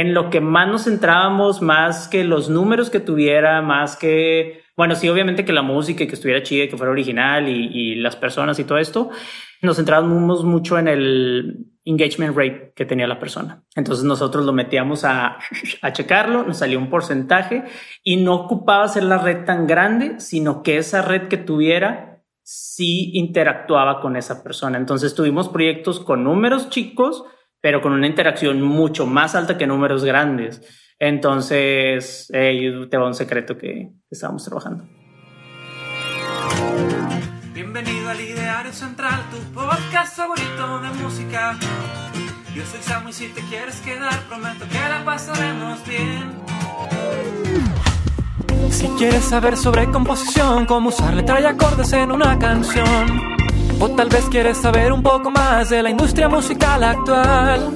en lo que más nos centrábamos, más que los números que tuviera, más que, bueno, sí, obviamente que la música y que estuviera chida, que fuera original y, las personas y todo esto, nos centrábamos mucho en el engagement rate que tenía la persona. Entonces nosotros lo metíamos a, a checarlo, nos salía un porcentaje y no ocupaba ser la red tan grande, sino que esa red que tuviera sí interactuaba con esa persona. Entonces tuvimos proyectos con números chicos, pero con una interacción mucho más alta que números grandes. Entonces, eh, te va un secreto que, estábamos trabajando. Bienvenido al Ideario Central, tu podcast favorito de música. Yo soy Samu y si te quieres quedar, prometo que la pasaremos bien. Si quieres saber sobre composición, cómo usar letra y acordes en una canción, o tal vez quieres saber un poco más de la industria musical actual.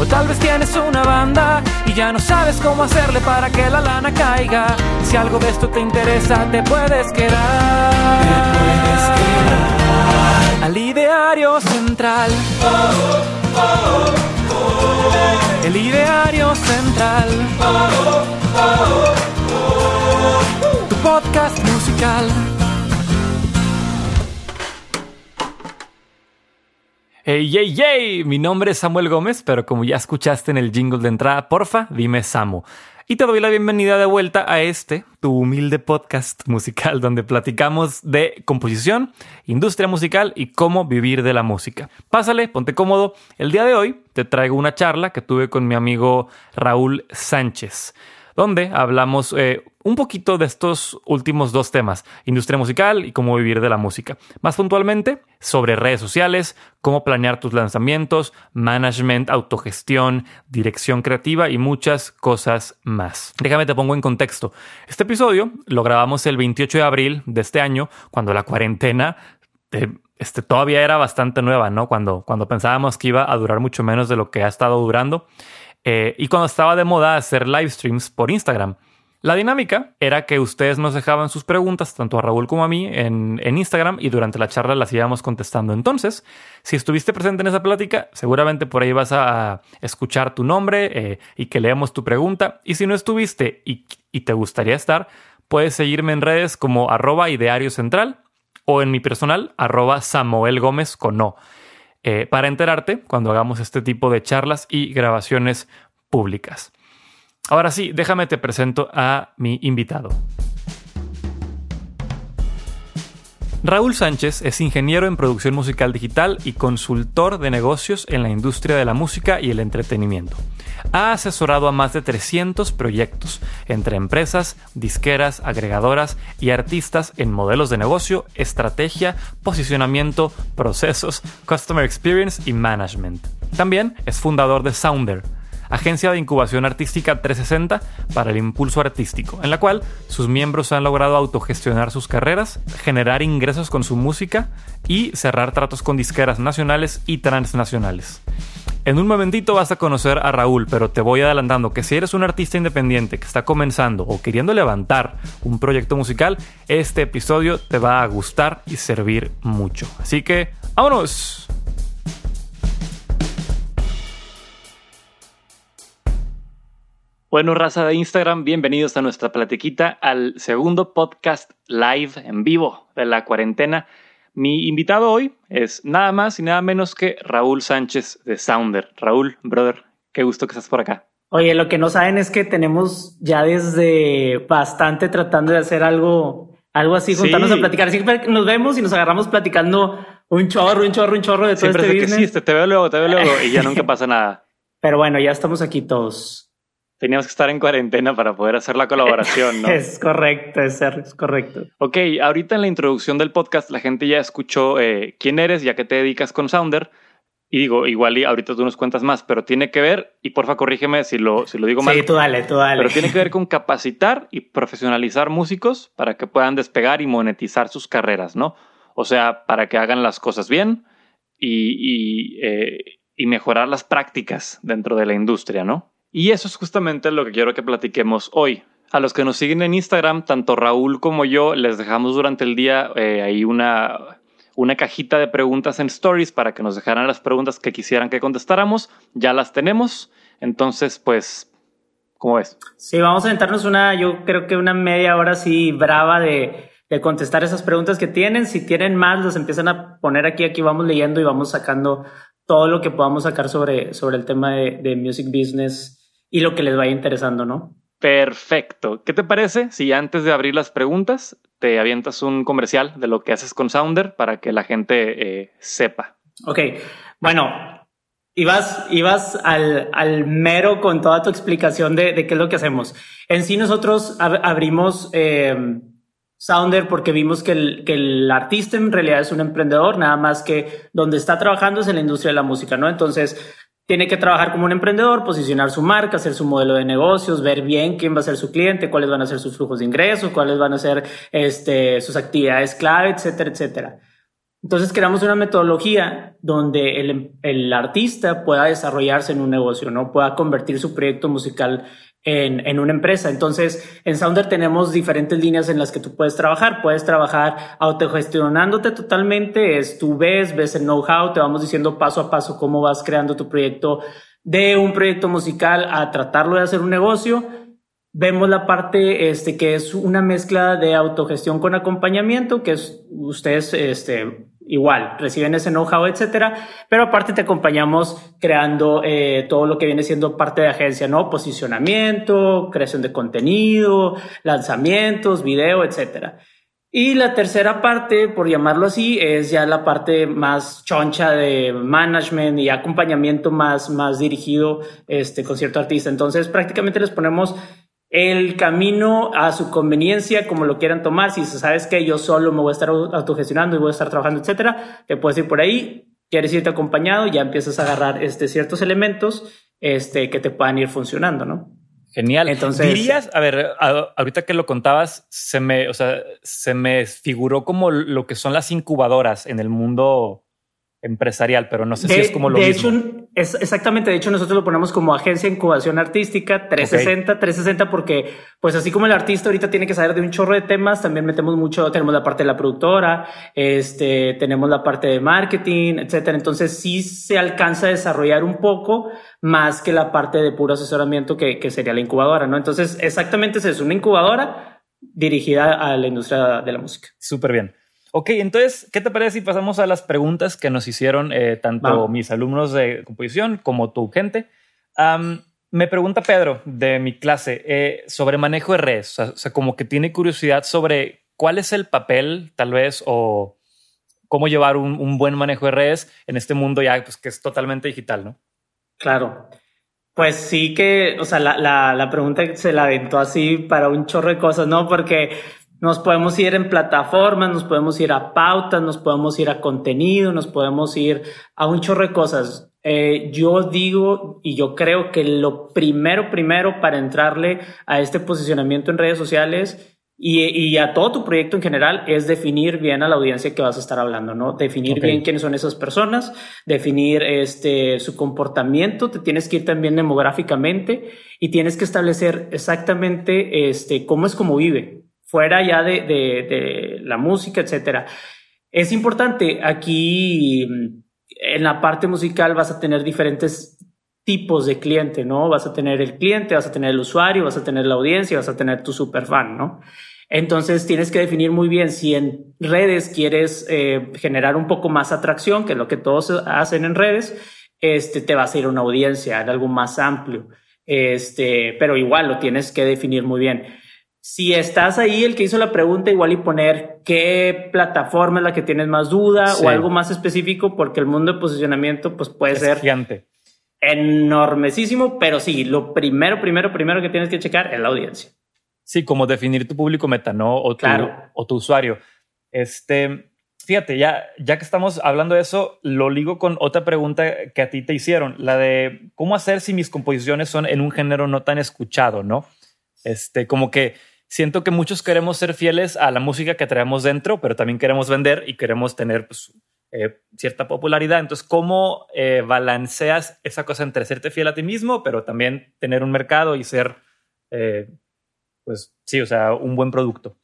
O tal vez tienes una banda y ya no sabes cómo hacerle para que la lana caiga. Si algo de esto te interesa, te puedes quedar. Te puedes quedar. Al ideario central. El ideario central. Tu podcast musical. Hey, hey, hey, mi nombre es Samuel Gómez, pero como ya escuchaste en el jingle de entrada, porfa, dime Samu. Y te doy la bienvenida de vuelta a este, tu humilde podcast musical, donde platicamos de composición, industria musical y cómo vivir de la música. Pásale, ponte cómodo. El día de hoy te traigo una charla que tuve con mi amigo Raúl Sánchez donde hablamos eh, un poquito de estos últimos dos temas, industria musical y cómo vivir de la música. Más puntualmente, sobre redes sociales, cómo planear tus lanzamientos, management, autogestión, dirección creativa y muchas cosas más. Déjame te pongo en contexto. Este episodio lo grabamos el 28 de abril de este año, cuando la cuarentena... Eh, este, todavía era bastante nueva, ¿no? Cuando, cuando pensábamos que iba a durar mucho menos de lo que ha estado durando. Eh, y cuando estaba de moda hacer live streams por Instagram. La dinámica era que ustedes nos dejaban sus preguntas, tanto a Raúl como a mí, en, Instagram y durante la charla las íbamos contestando. Entonces, si estuviste presente en esa plática, seguramente por ahí vas a escuchar tu nombre eh, y que leamos tu pregunta. Y si no estuviste y, te gustaría estar, puedes seguirme en redes como arroba ideario central o en mi personal arroba Samuel Gómez con no. Eh, para enterarte cuando hagamos este tipo de charlas y grabaciones públicas. Ahora sí, déjame te presento a mi invitado. Raúl Sánchez es ingeniero en producción musical digital y consultor de negocios en la industria de la música y el entretenimiento. Ha asesorado a más de 300 proyectos entre empresas, disqueras, agregadoras y artistas en modelos de negocio, estrategia, posicionamiento, procesos, customer experience y management. También es fundador de Sounder, agencia de incubación artística 360 para el impulso artístico, en la cual sus miembros han logrado autogestionar sus carreras, generar ingresos con su música y cerrar tratos con disqueras nacionales y transnacionales. En un momentito vas a conocer a Raúl, pero te voy adelantando que si eres un artista independiente que está comenzando o queriendo levantar un proyecto musical, este episodio te va a gustar y servir mucho. Así que, ¡vámonos! Bueno, raza de Instagram, bienvenidos a nuestra platiquita, al segundo podcast live en vivo de la cuarentena. Mi invitado hoy es nada más y nada menos que Raúl Sánchez de Sounder. Raúl, brother, qué gusto que estás por acá. Oye, lo que no saben es que tenemos ya desde bastante tratando de hacer algo, algo así, juntarnos a platicar. Siempre nos vemos y nos agarramos platicando un chorro, un chorro, un chorro de todo Siempre este que sí, este, te veo luego, te veo luego y ya nunca pasa nada. Pero bueno, ya estamos aquí todos. Teníamos que estar en cuarentena para poder hacer la colaboración, ¿no? es correcto, es, es correcto. Ok, ahorita en la introducción del podcast la gente ya escuchó eh, quién eres y a qué te dedicas con Sounder. Y digo, igual y ahorita tú nos cuentas más, pero tiene que ver, y porfa corrígeme si lo, si lo digo mal. Sí, tú dale, tú dale. Pero tiene que ver con capacitar y profesionalizar músicos para que puedan despegar y monetizar sus carreras, ¿no? O sea, para que hagan las cosas bien y, y, eh, y mejorar las prácticas dentro de la industria, ¿no? Y eso es justamente lo que quiero que platiquemos hoy. A los que nos siguen en Instagram, tanto Raúl como yo, les dejamos durante el día eh, ahí una, una cajita de preguntas en stories para que nos dejaran las preguntas que quisieran que contestáramos. Ya las tenemos. Entonces, pues, ¿cómo ves? Sí, vamos a sentarnos una, yo creo que una media hora así brava de, de contestar esas preguntas que tienen. Si tienen más, los empiezan a poner aquí, aquí vamos leyendo y vamos sacando todo lo que podamos sacar sobre, sobre el tema de, de music business y lo que les vaya interesando, ¿no? Perfecto. ¿Qué te parece si antes de abrir las preguntas te avientas un comercial de lo que haces con Sounder para que la gente eh, sepa? Ok, bueno, ibas, ibas al, al, mero con toda tu explicación de, de, qué es lo que hacemos. En sí nosotros ab abrimos eh, Sounder porque vimos que el, que el artista en realidad es un emprendedor, nada más que donde está trabajando es en la industria de la música, ¿no? Entonces, tiene que trabajar como un emprendedor, posicionar su marca, hacer su modelo de negocios, ver bien quién va a ser su cliente, cuáles van a ser sus flujos de ingresos, cuáles van a ser este, sus actividades clave, etcétera, etcétera. Entonces creamos una metodología donde el, el, artista pueda desarrollarse en un negocio, ¿no? Pueda convertir su proyecto musical en, en, una empresa. Entonces, en Sounder tenemos diferentes líneas en las que tú puedes trabajar. Puedes trabajar autogestionándote totalmente. Es tú ves, ves el know-how, te vamos diciendo paso a paso cómo vas creando tu proyecto de un proyecto musical a tratarlo de hacer un negocio. Vemos la parte este, que es una mezcla de autogestión con acompañamiento, que es ustedes este, igual, reciben ese know-how, etcétera, pero aparte te acompañamos creando eh, todo lo que viene siendo parte de agencia, ¿no? Posicionamiento, creación de contenido, lanzamientos, video, etcétera. Y la tercera parte, por llamarlo así, es ya la parte más choncha de management y acompañamiento más, más dirigido este, con cierto artista. Entonces, prácticamente les ponemos el camino a su conveniencia, como lo quieran tomar. Si sabes que yo solo me voy a estar autogestionando y voy a estar trabajando, etcétera, te puedes ir por ahí. Quieres irte acompañado, ya empiezas a agarrar este, ciertos elementos este, que te puedan ir funcionando, ¿no? Genial. Entonces, dirías, a ver, ahorita que lo contabas, se me, o sea, se me figuró como lo que son las incubadoras en el mundo empresarial, pero no sé si es como lo de mismo. Hecho, es exactamente, de hecho nosotros lo ponemos como agencia de incubación artística 360, okay. 360 porque pues así como el artista ahorita tiene que saber de un chorro de temas, también metemos mucho, tenemos la parte de la productora, este, tenemos la parte de marketing, etcétera. Entonces sí se alcanza a desarrollar un poco más que la parte de puro asesoramiento que, que sería la incubadora, ¿no? Entonces exactamente es eso, una incubadora dirigida a la industria de la música. Súper bien. Ok, entonces, ¿qué te parece si pasamos a las preguntas que nos hicieron eh, tanto mis alumnos de composición como tu gente? Um, me pregunta Pedro de mi clase eh, sobre manejo de redes, o sea, como que tiene curiosidad sobre cuál es el papel, tal vez, o cómo llevar un, un buen manejo de redes en este mundo ya pues, que es totalmente digital, ¿no? Claro. Pues sí que, o sea, la, la, la pregunta se la aventó así para un chorro de cosas, ¿no? Porque nos podemos ir en plataformas, nos podemos ir a pautas, nos podemos ir a contenido, nos podemos ir a un chorro de cosas. Eh, yo digo y yo creo que lo primero, primero para entrarle a este posicionamiento en redes sociales y, y, a todo tu proyecto en general es definir bien a la audiencia que vas a estar hablando, ¿no? Definir okay. bien quiénes son esas personas, definir este, su comportamiento, te tienes que ir también demográficamente y tienes que establecer exactamente este, cómo es como vive fuera ya de, la música, etcétera. Es importante aquí en la parte musical vas a tener diferentes tipos de cliente, ¿no? Vas a tener el cliente, vas a tener el usuario, vas a tener la audiencia, vas a tener tu superfan, ¿no? Entonces tienes que definir muy bien si en redes quieres eh, generar un poco más atracción, que es lo que todos hacen en redes, este, te vas a ir a una audiencia, en algo más amplio. Este, pero igual lo tienes que definir muy bien si estás ahí, el que hizo la pregunta, igual y poner qué plataforma es la que tienes más duda sí. o algo más específico, porque el mundo de posicionamiento pues puede es ser gigante. enormesísimo, pero sí, lo primero, primero, primero que tienes que checar es la audiencia. Sí, como definir tu público meta, ¿no? O tu, claro. o tu usuario. Este, fíjate, ya, ya que estamos hablando de eso, lo ligo con otra pregunta que a ti te hicieron, la de cómo hacer si mis composiciones son en un género no tan escuchado, ¿no? Este, como que siento que muchos queremos ser fieles a la música que traemos dentro, pero también queremos vender y queremos tener pues, eh, cierta popularidad. Entonces, ¿cómo eh, balanceas esa cosa entre serte fiel a ti mismo, pero también tener un mercado y ser, eh, pues sí, o sea, un buen producto?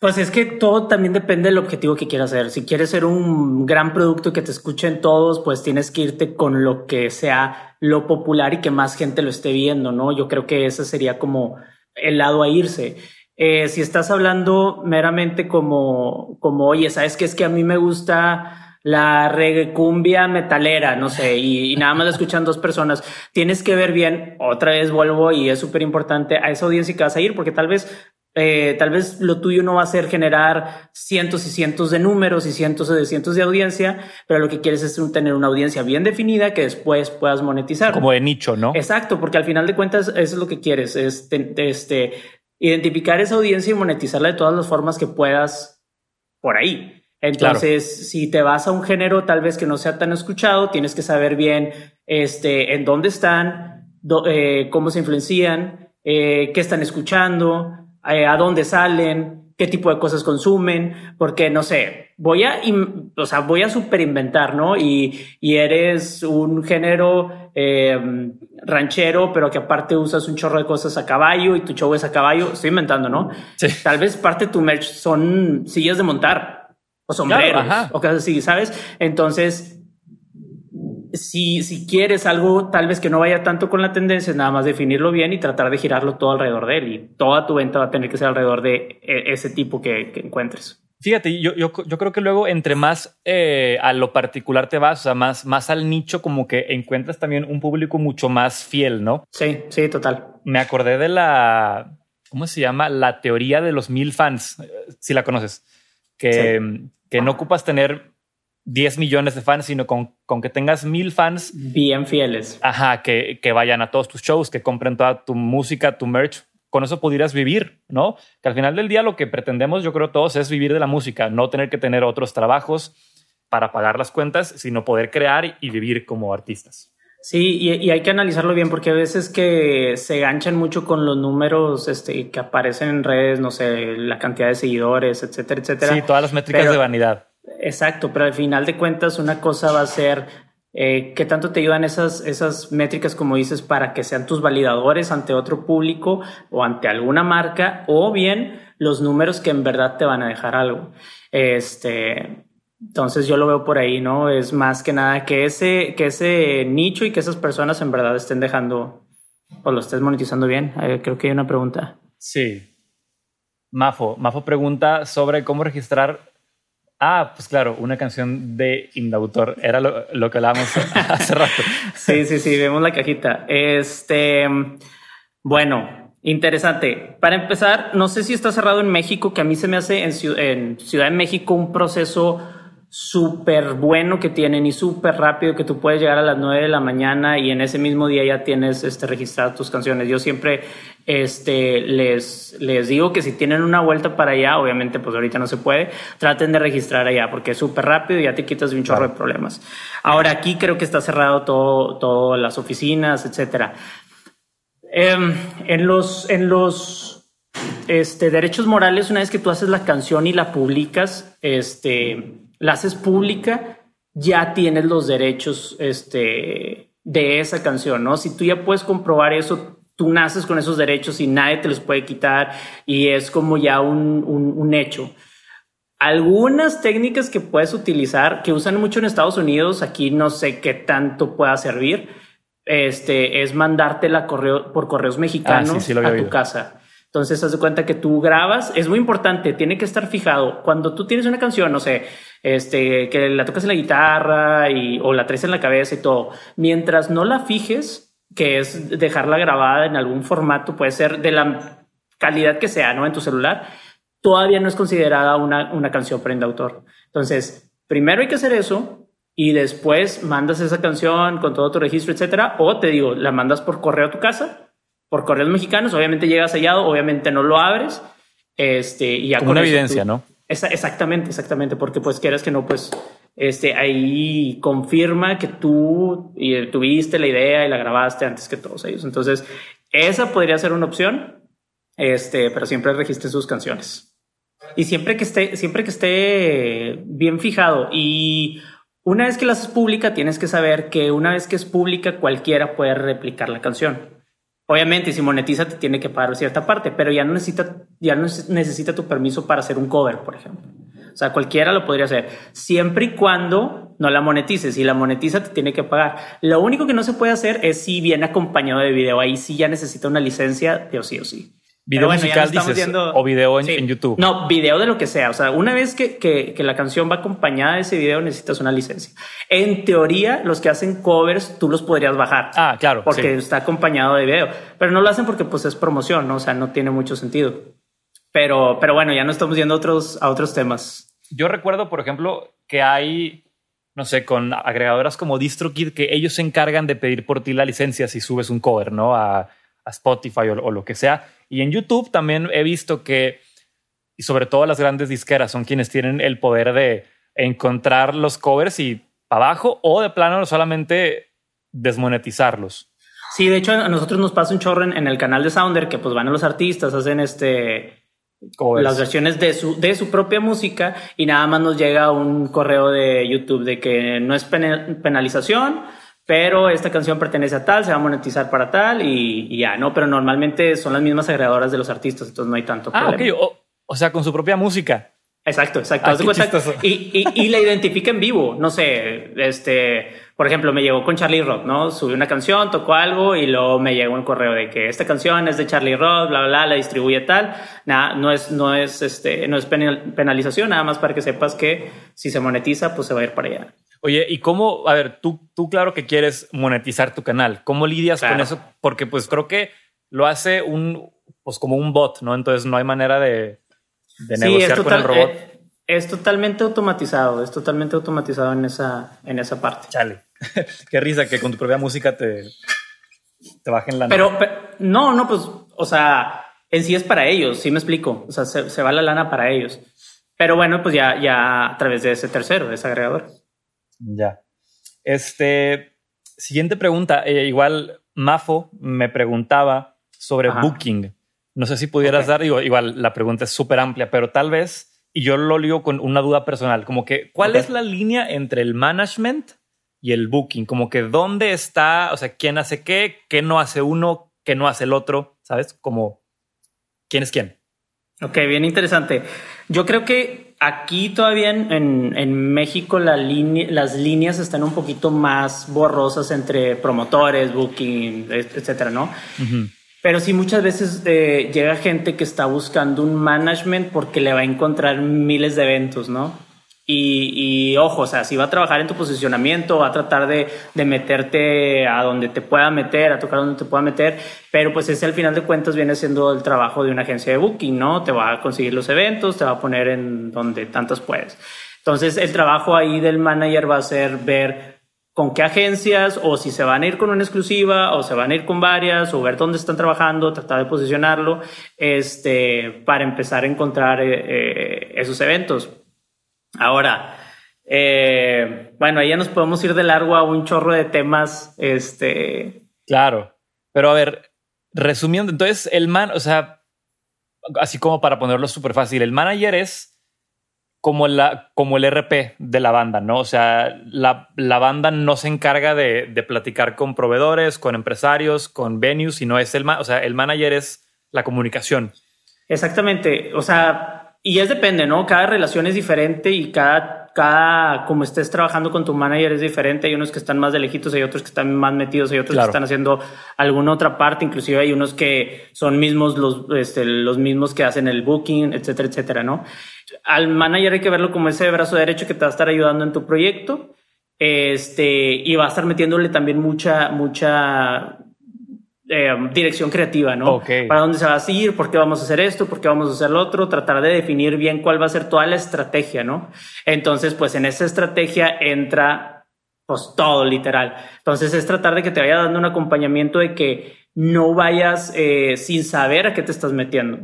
Pues es que todo también depende del objetivo que quieras hacer. Si quieres ser un gran producto que te escuchen todos, pues tienes que irte con lo que sea lo popular y que más gente lo esté viendo, ¿no? Yo creo que ese sería como el lado a irse. Eh, si estás hablando meramente como, como, oye, ¿sabes qué? Es que a mí me gusta la reggae cumbia metalera, no sé, y, y nada más la escuchan dos personas. Tienes que ver bien, otra vez vuelvo y es súper importante a esa audiencia que vas a ir, porque tal vez eh, tal vez lo tuyo no va a ser generar cientos y cientos de números y cientos de cientos de audiencia, pero lo que quieres es tener una audiencia bien definida que después puedas monetizar. Como de nicho, ¿no? Exacto, porque al final de cuentas eso es lo que quieres, es este, identificar esa audiencia y monetizarla de todas las formas que puedas por ahí. Entonces, si te vas a un género tal vez que no sea tan escuchado, tienes que saber bien este, en dónde están, eh, cómo se influencian, eh, qué están escuchando, eh, a dónde salen, qué tipo de cosas consumen, porque no sé, voy a, o sea, voy a super inventar, ¿no? Y, y eres un género eh, ranchero, pero que aparte usas un chorro de cosas a caballo y tu show es a caballo. Estoy inventando, ¿no? Sí. Tal vez parte de tu merch son sillas de montar o sombreros o cosas así, ¿sabes? Entonces, si, si quieres algo tal vez que no vaya tanto con la tendencia, es nada más definirlo bien y tratar de girarlo todo alrededor de él. Y toda tu venta va a tener que ser alrededor de e, ese tipo que, encuentres. Fíjate, yo, yo, yo, creo que luego entre más eh, a lo particular te vas, o sea, más, más al nicho, como que encuentras también un público mucho más fiel, ¿no? Sí, sí, total. Me acordé de la, ¿cómo se llama? La teoría de los mil fans, eh, si la conoces, que, que no ocupas tener 10 millones de fans, sino con, con que tengas mil fans. Bien fieles. Ajá, que, que vayan a todos tus shows, que compren toda tu música, tu merch. Con eso pudieras vivir, ¿no? Que al final del día lo que pretendemos, yo creo todos, es vivir de la música, no tener que tener otros trabajos para pagar las cuentas, sino poder crear y vivir como artistas. Sí, y, y, hay que analizarlo bien porque a veces que se ganchan mucho con los números este, que aparecen en redes, no sé, la cantidad de seguidores, etcétera, etcétera. Sí, todas las métricas de vanidad. Exacto, pero al final de cuentas una cosa va a ser eh, qué tanto te ayudan esas, esas métricas, como dices, para que sean tus validadores ante otro público o ante alguna marca, o bien los números que en verdad te van a dejar algo. Este, entonces yo lo veo por ahí, ¿no? Es más que nada que ese, que ese nicho y que esas personas en verdad estén dejando o lo estés monetizando bien. Creo que hay una pregunta. Sí. Mafo, Mafo pregunta sobre cómo registrar Ah, pues claro, una canción de Indautor. Era lo, que hablábamos hace rato. sí, sí, sí, vemos la cajita. Este, bueno, interesante. Para empezar, no sé si está cerrado en México, que a mí se me hace en, en Ciudad de México un proceso súper bueno que tienen y súper rápido que tú puedes llegar a las 9 de la mañana y en ese mismo día ya tienes este, registradas tus canciones. Yo siempre este, les, les digo que si tienen una vuelta para allá, obviamente pues ahorita no se puede, traten de registrar allá porque es súper rápido y ya te quitas de un chorro de problemas. Ahora aquí creo que está cerrado todo, todas las oficinas, etcétera. Em, en los, en los este, derechos morales, una vez que tú haces la canción y la publicas, este, la haces pública, ya tienes los derechos este, de esa canción, ¿no? Si tú ya puedes comprobar eso, tú naces con esos derechos y nadie te los puede quitar y es como ya un, un, hecho. Algunas técnicas que puedes utilizar, que usan mucho en Estados Unidos, aquí no sé qué tanto pueda servir, este, es mandártela correo, por correos mexicanos ah, a tu casa. Entonces, haz de cuenta que tú grabas, es muy importante, tiene que estar fijado. Cuando tú tienes una canción, no sé, este, que la tocas en la guitarra y, o la traes en la cabeza y todo, mientras no la fijes, que es dejarla grabada en algún formato, puede ser de la calidad que sea, ¿no? En tu celular, todavía no es considerada una, una canción prenda autor. Entonces, primero hay que hacer eso y después mandas esa canción con todo tu registro, etcétera, o te digo, la mandas por correo a tu casa por correos mexicanos, obviamente llega sellado, obviamente no lo abres. Este, y Como una evidencia, ¿no? exactamente, exactamente, porque pues quieras que no, pues este, ahí confirma que tú y, tuviste la idea y la grabaste antes que todos ellos. Entonces, esa podría ser una opción, este, pero siempre registre sus canciones. Y siempre que esté, siempre que esté bien fijado y una vez que la haces pública, tienes que saber que una vez que es pública, cualquiera puede replicar la canción. Obviamente, si monetiza, te tiene que pagar cierta parte, pero ya no necesita, ya no necesita tu permiso para hacer un cover, por ejemplo. O sea, cualquiera lo podría hacer, siempre y cuando no la monetice. Si la monetiza, te tiene que pagar. Lo único que no se puede hacer es si viene acompañado de video. Ahí sí ya necesita una licencia de o sí o sí. Video musical dices, o video en, YouTube. No, video de lo que sea. O sea, una vez que, que, que, la canción va acompañada de ese video, necesitas una licencia. En teoría, los que hacen covers, tú los podrías bajar. Ah, claro. Porque está acompañado de video. Pero no lo hacen porque pues es promoción, ¿no? O sea, no tiene mucho sentido. Pero, pero bueno, ya no estamos yendo a otros, a otros temas. Yo recuerdo, por ejemplo, que hay, no sé, con agregadoras como DistroKid, que ellos se encargan de pedir por ti la licencia si subes un cover, ¿no? A, a Spotify o, o lo que sea y en YouTube también he visto que, y sobre todo las grandes disqueras, son quienes tienen el poder de encontrar los covers y para abajo o de plano solamente desmonetizarlos. Sí, de hecho a nosotros nos pasa un chorro en, el canal de Sounder que pues van a los artistas, hacen este las versiones de su, de su propia música y nada más nos llega un correo de YouTube de que no es penalización, pero esta canción pertenece a tal, se va a monetizar para tal y, ya, ¿no? Pero normalmente son las mismas agregadoras de los artistas, entonces no hay tanto ah, problema. O, sea, con su propia música. Exacto, exacto. Ah, y, y, la identifica en vivo. No sé, este, por ejemplo, me llegó con Charlie Rock, ¿no? Subí una canción, tocó algo y luego me llegó un correo de que esta canción es de Charlie Rock, bla, bla, bla, la distribuye tal. Nada, no es, no es, este, no es penalización, nada más para que sepas que si se monetiza, pues se va a ir para allá. Oye, ¿y cómo, a ver, tú, tú claro que quieres monetizar tu canal, ¿cómo lidias con eso? Porque pues creo que lo hace un, pues como un bot, ¿no? Entonces no hay manera de, de negociar con el robot. Eh, es totalmente automatizado, es totalmente automatizado en esa, en esa parte. Chale, qué risa que con tu propia música te, te bajen la... Pero, pero, no, no, pues, o sea, en sí es para ellos, sí me explico, o sea, se, se va la lana para ellos. Pero bueno, pues ya, ya a través de ese tercero, de ese agregador. Ya. Este, siguiente pregunta. Eh, igual Mafo me preguntaba sobre Booking. No sé si pudieras dar, igual la pregunta es súper amplia, pero tal vez, y yo lo ligo con una duda personal, como que, ¿cuál es la línea entre el management y el booking? Como que, ¿dónde está? O sea, ¿quién hace qué? ¿Qué no hace uno? ¿Qué no hace el otro? ¿Sabes? Como, ¿quién es quién? Ok, bien interesante. Yo creo que aquí todavía en, en, México la las líneas están un poquito más borrosas entre promotores, booking, etcétera, ¿no? Pero sí muchas veces eh, llega gente que está buscando un management porque le va a encontrar miles de eventos, ¿no? Y, ojo, o sea, si va a trabajar en tu posicionamiento, va a tratar de, de, meterte a donde te pueda meter, a tocar donde te pueda meter, pero pues ese al final de cuentas viene siendo el trabajo de una agencia de booking, ¿no? Te va a conseguir los eventos, te va a poner en donde tantos puedes. Entonces, el trabajo ahí del manager va a ser ver con qué agencias o si se van a ir con una exclusiva o se van a ir con varias o ver dónde están trabajando, tratar de posicionarlo, este, para empezar a encontrar eh, eh, esos eventos Ahora, eh, bueno, ahí ya nos podemos ir de largo a un chorro de temas. Este. Claro. Pero a ver, resumiendo, entonces el man, o sea, así como para ponerlo súper fácil, el manager es como, la, como el RP de la banda, ¿no? O sea, la, la banda no se encarga de, de, platicar con proveedores, con empresarios, con venues, sino es el, o sea, el manager es la comunicación. Exactamente. O sea, y es depende, ¿no? Cada relación es diferente y cada, cada, como estés trabajando con tu manager es diferente. Hay unos que están más de lejitos, hay otros que están más metidos, hay otros que están haciendo alguna otra parte. Inclusive hay unos que son mismos los, este, los mismos que hacen el booking, etcétera, etcétera, ¿no? Al manager hay que verlo como ese brazo derecho que te va a estar ayudando en tu proyecto. Este, y va a estar metiéndole también mucha, mucha eh, dirección creativa, ¿no? ¿Para dónde se va a ir? ¿Por qué vamos a hacer esto? ¿Por qué vamos a hacer lo otro? Tratar de definir bien cuál va a ser toda la estrategia, ¿no? Entonces, pues en esa estrategia entra pues todo literal. Entonces es tratar de que te vaya dando un acompañamiento de que no vayas eh, sin saber a qué te estás metiendo.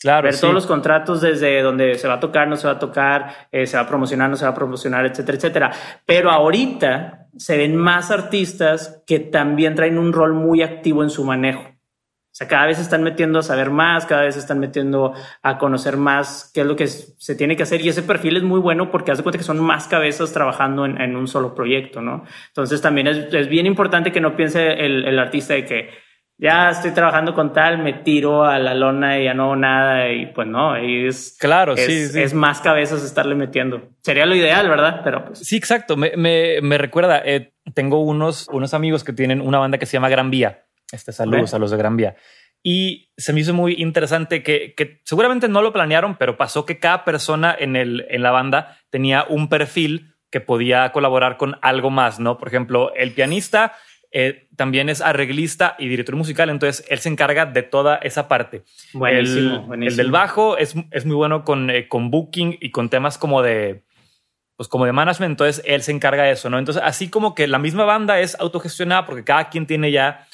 Claro. Ver todos los contratos desde donde se va a tocar, no se va a tocar, eh, se va a promocionar, no se va a promocionar, etcétera, etcétera. Pero ahorita se ven más artistas que también traen un rol muy activo en su manejo. O sea, cada vez se están metiendo a saber más, cada vez se están metiendo a conocer más qué es lo que se tiene que hacer. Y ese perfil es muy bueno porque hace cuenta que son más cabezas trabajando en, un solo proyecto, ¿no? Entonces también es, bien importante que no piense el, el artista de que ya estoy trabajando con tal, me tiro a la lona y ya no hago nada y pues no, es claro, es, sí, sí. es más cabezas estarle metiendo. Sería lo ideal, ¿verdad? Pero pues. Sí, exacto. Me, me, me recuerda, eh, tengo unos, unos amigos que tienen una banda que se llama Gran Vía. Este saludos a los de Gran Vía. Y se me hizo muy interesante que, que, seguramente no lo planearon, pero pasó que cada persona en, el, en la banda tenía un perfil que podía colaborar con algo más, ¿no? Por ejemplo, el pianista eh, también es arreglista y director musical, entonces él se encarga de toda esa parte. Buenísimo, el, buenísimo. el del bajo es, es muy bueno con, eh, con booking y con temas como de, pues como de management, entonces él se encarga de eso, ¿no? Entonces, así como que la misma banda es autogestionada porque cada quien tiene ya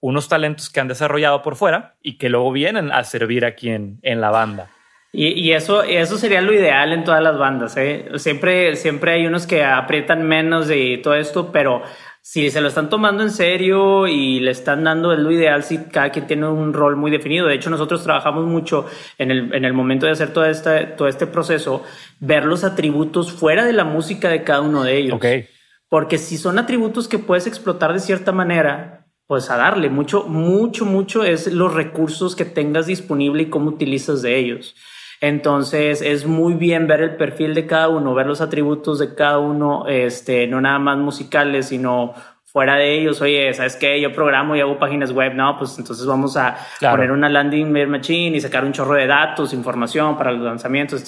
unos talentos que han desarrollado por fuera y que luego vienen a servir aquí en, en la banda. Y, y, eso, eso sería lo ideal en todas las bandas. ¿eh? Siempre, siempre hay unos que aprietan menos de todo esto, pero si se lo están tomando en serio y le están dando es lo ideal si cada quien tiene un rol muy definido. De hecho, nosotros trabajamos mucho en el, en el momento de hacer todo este, todo este proceso, ver los atributos fuera de la música de cada uno de ellos. Okay. Porque si son atributos que puedes explotar de cierta manera, pues a darle mucho, mucho, mucho es los recursos que tengas disponible y cómo utilizas de ellos. Entonces es muy bien ver el perfil de cada uno, ver los atributos de cada uno, este, no nada más musicales, sino fuera de ellos. Oye, ¿sabes qué? Yo programo y hago páginas web. No, pues entonces vamos a claro. poner una landing machine y sacar un chorro de datos, información para los lanzamientos,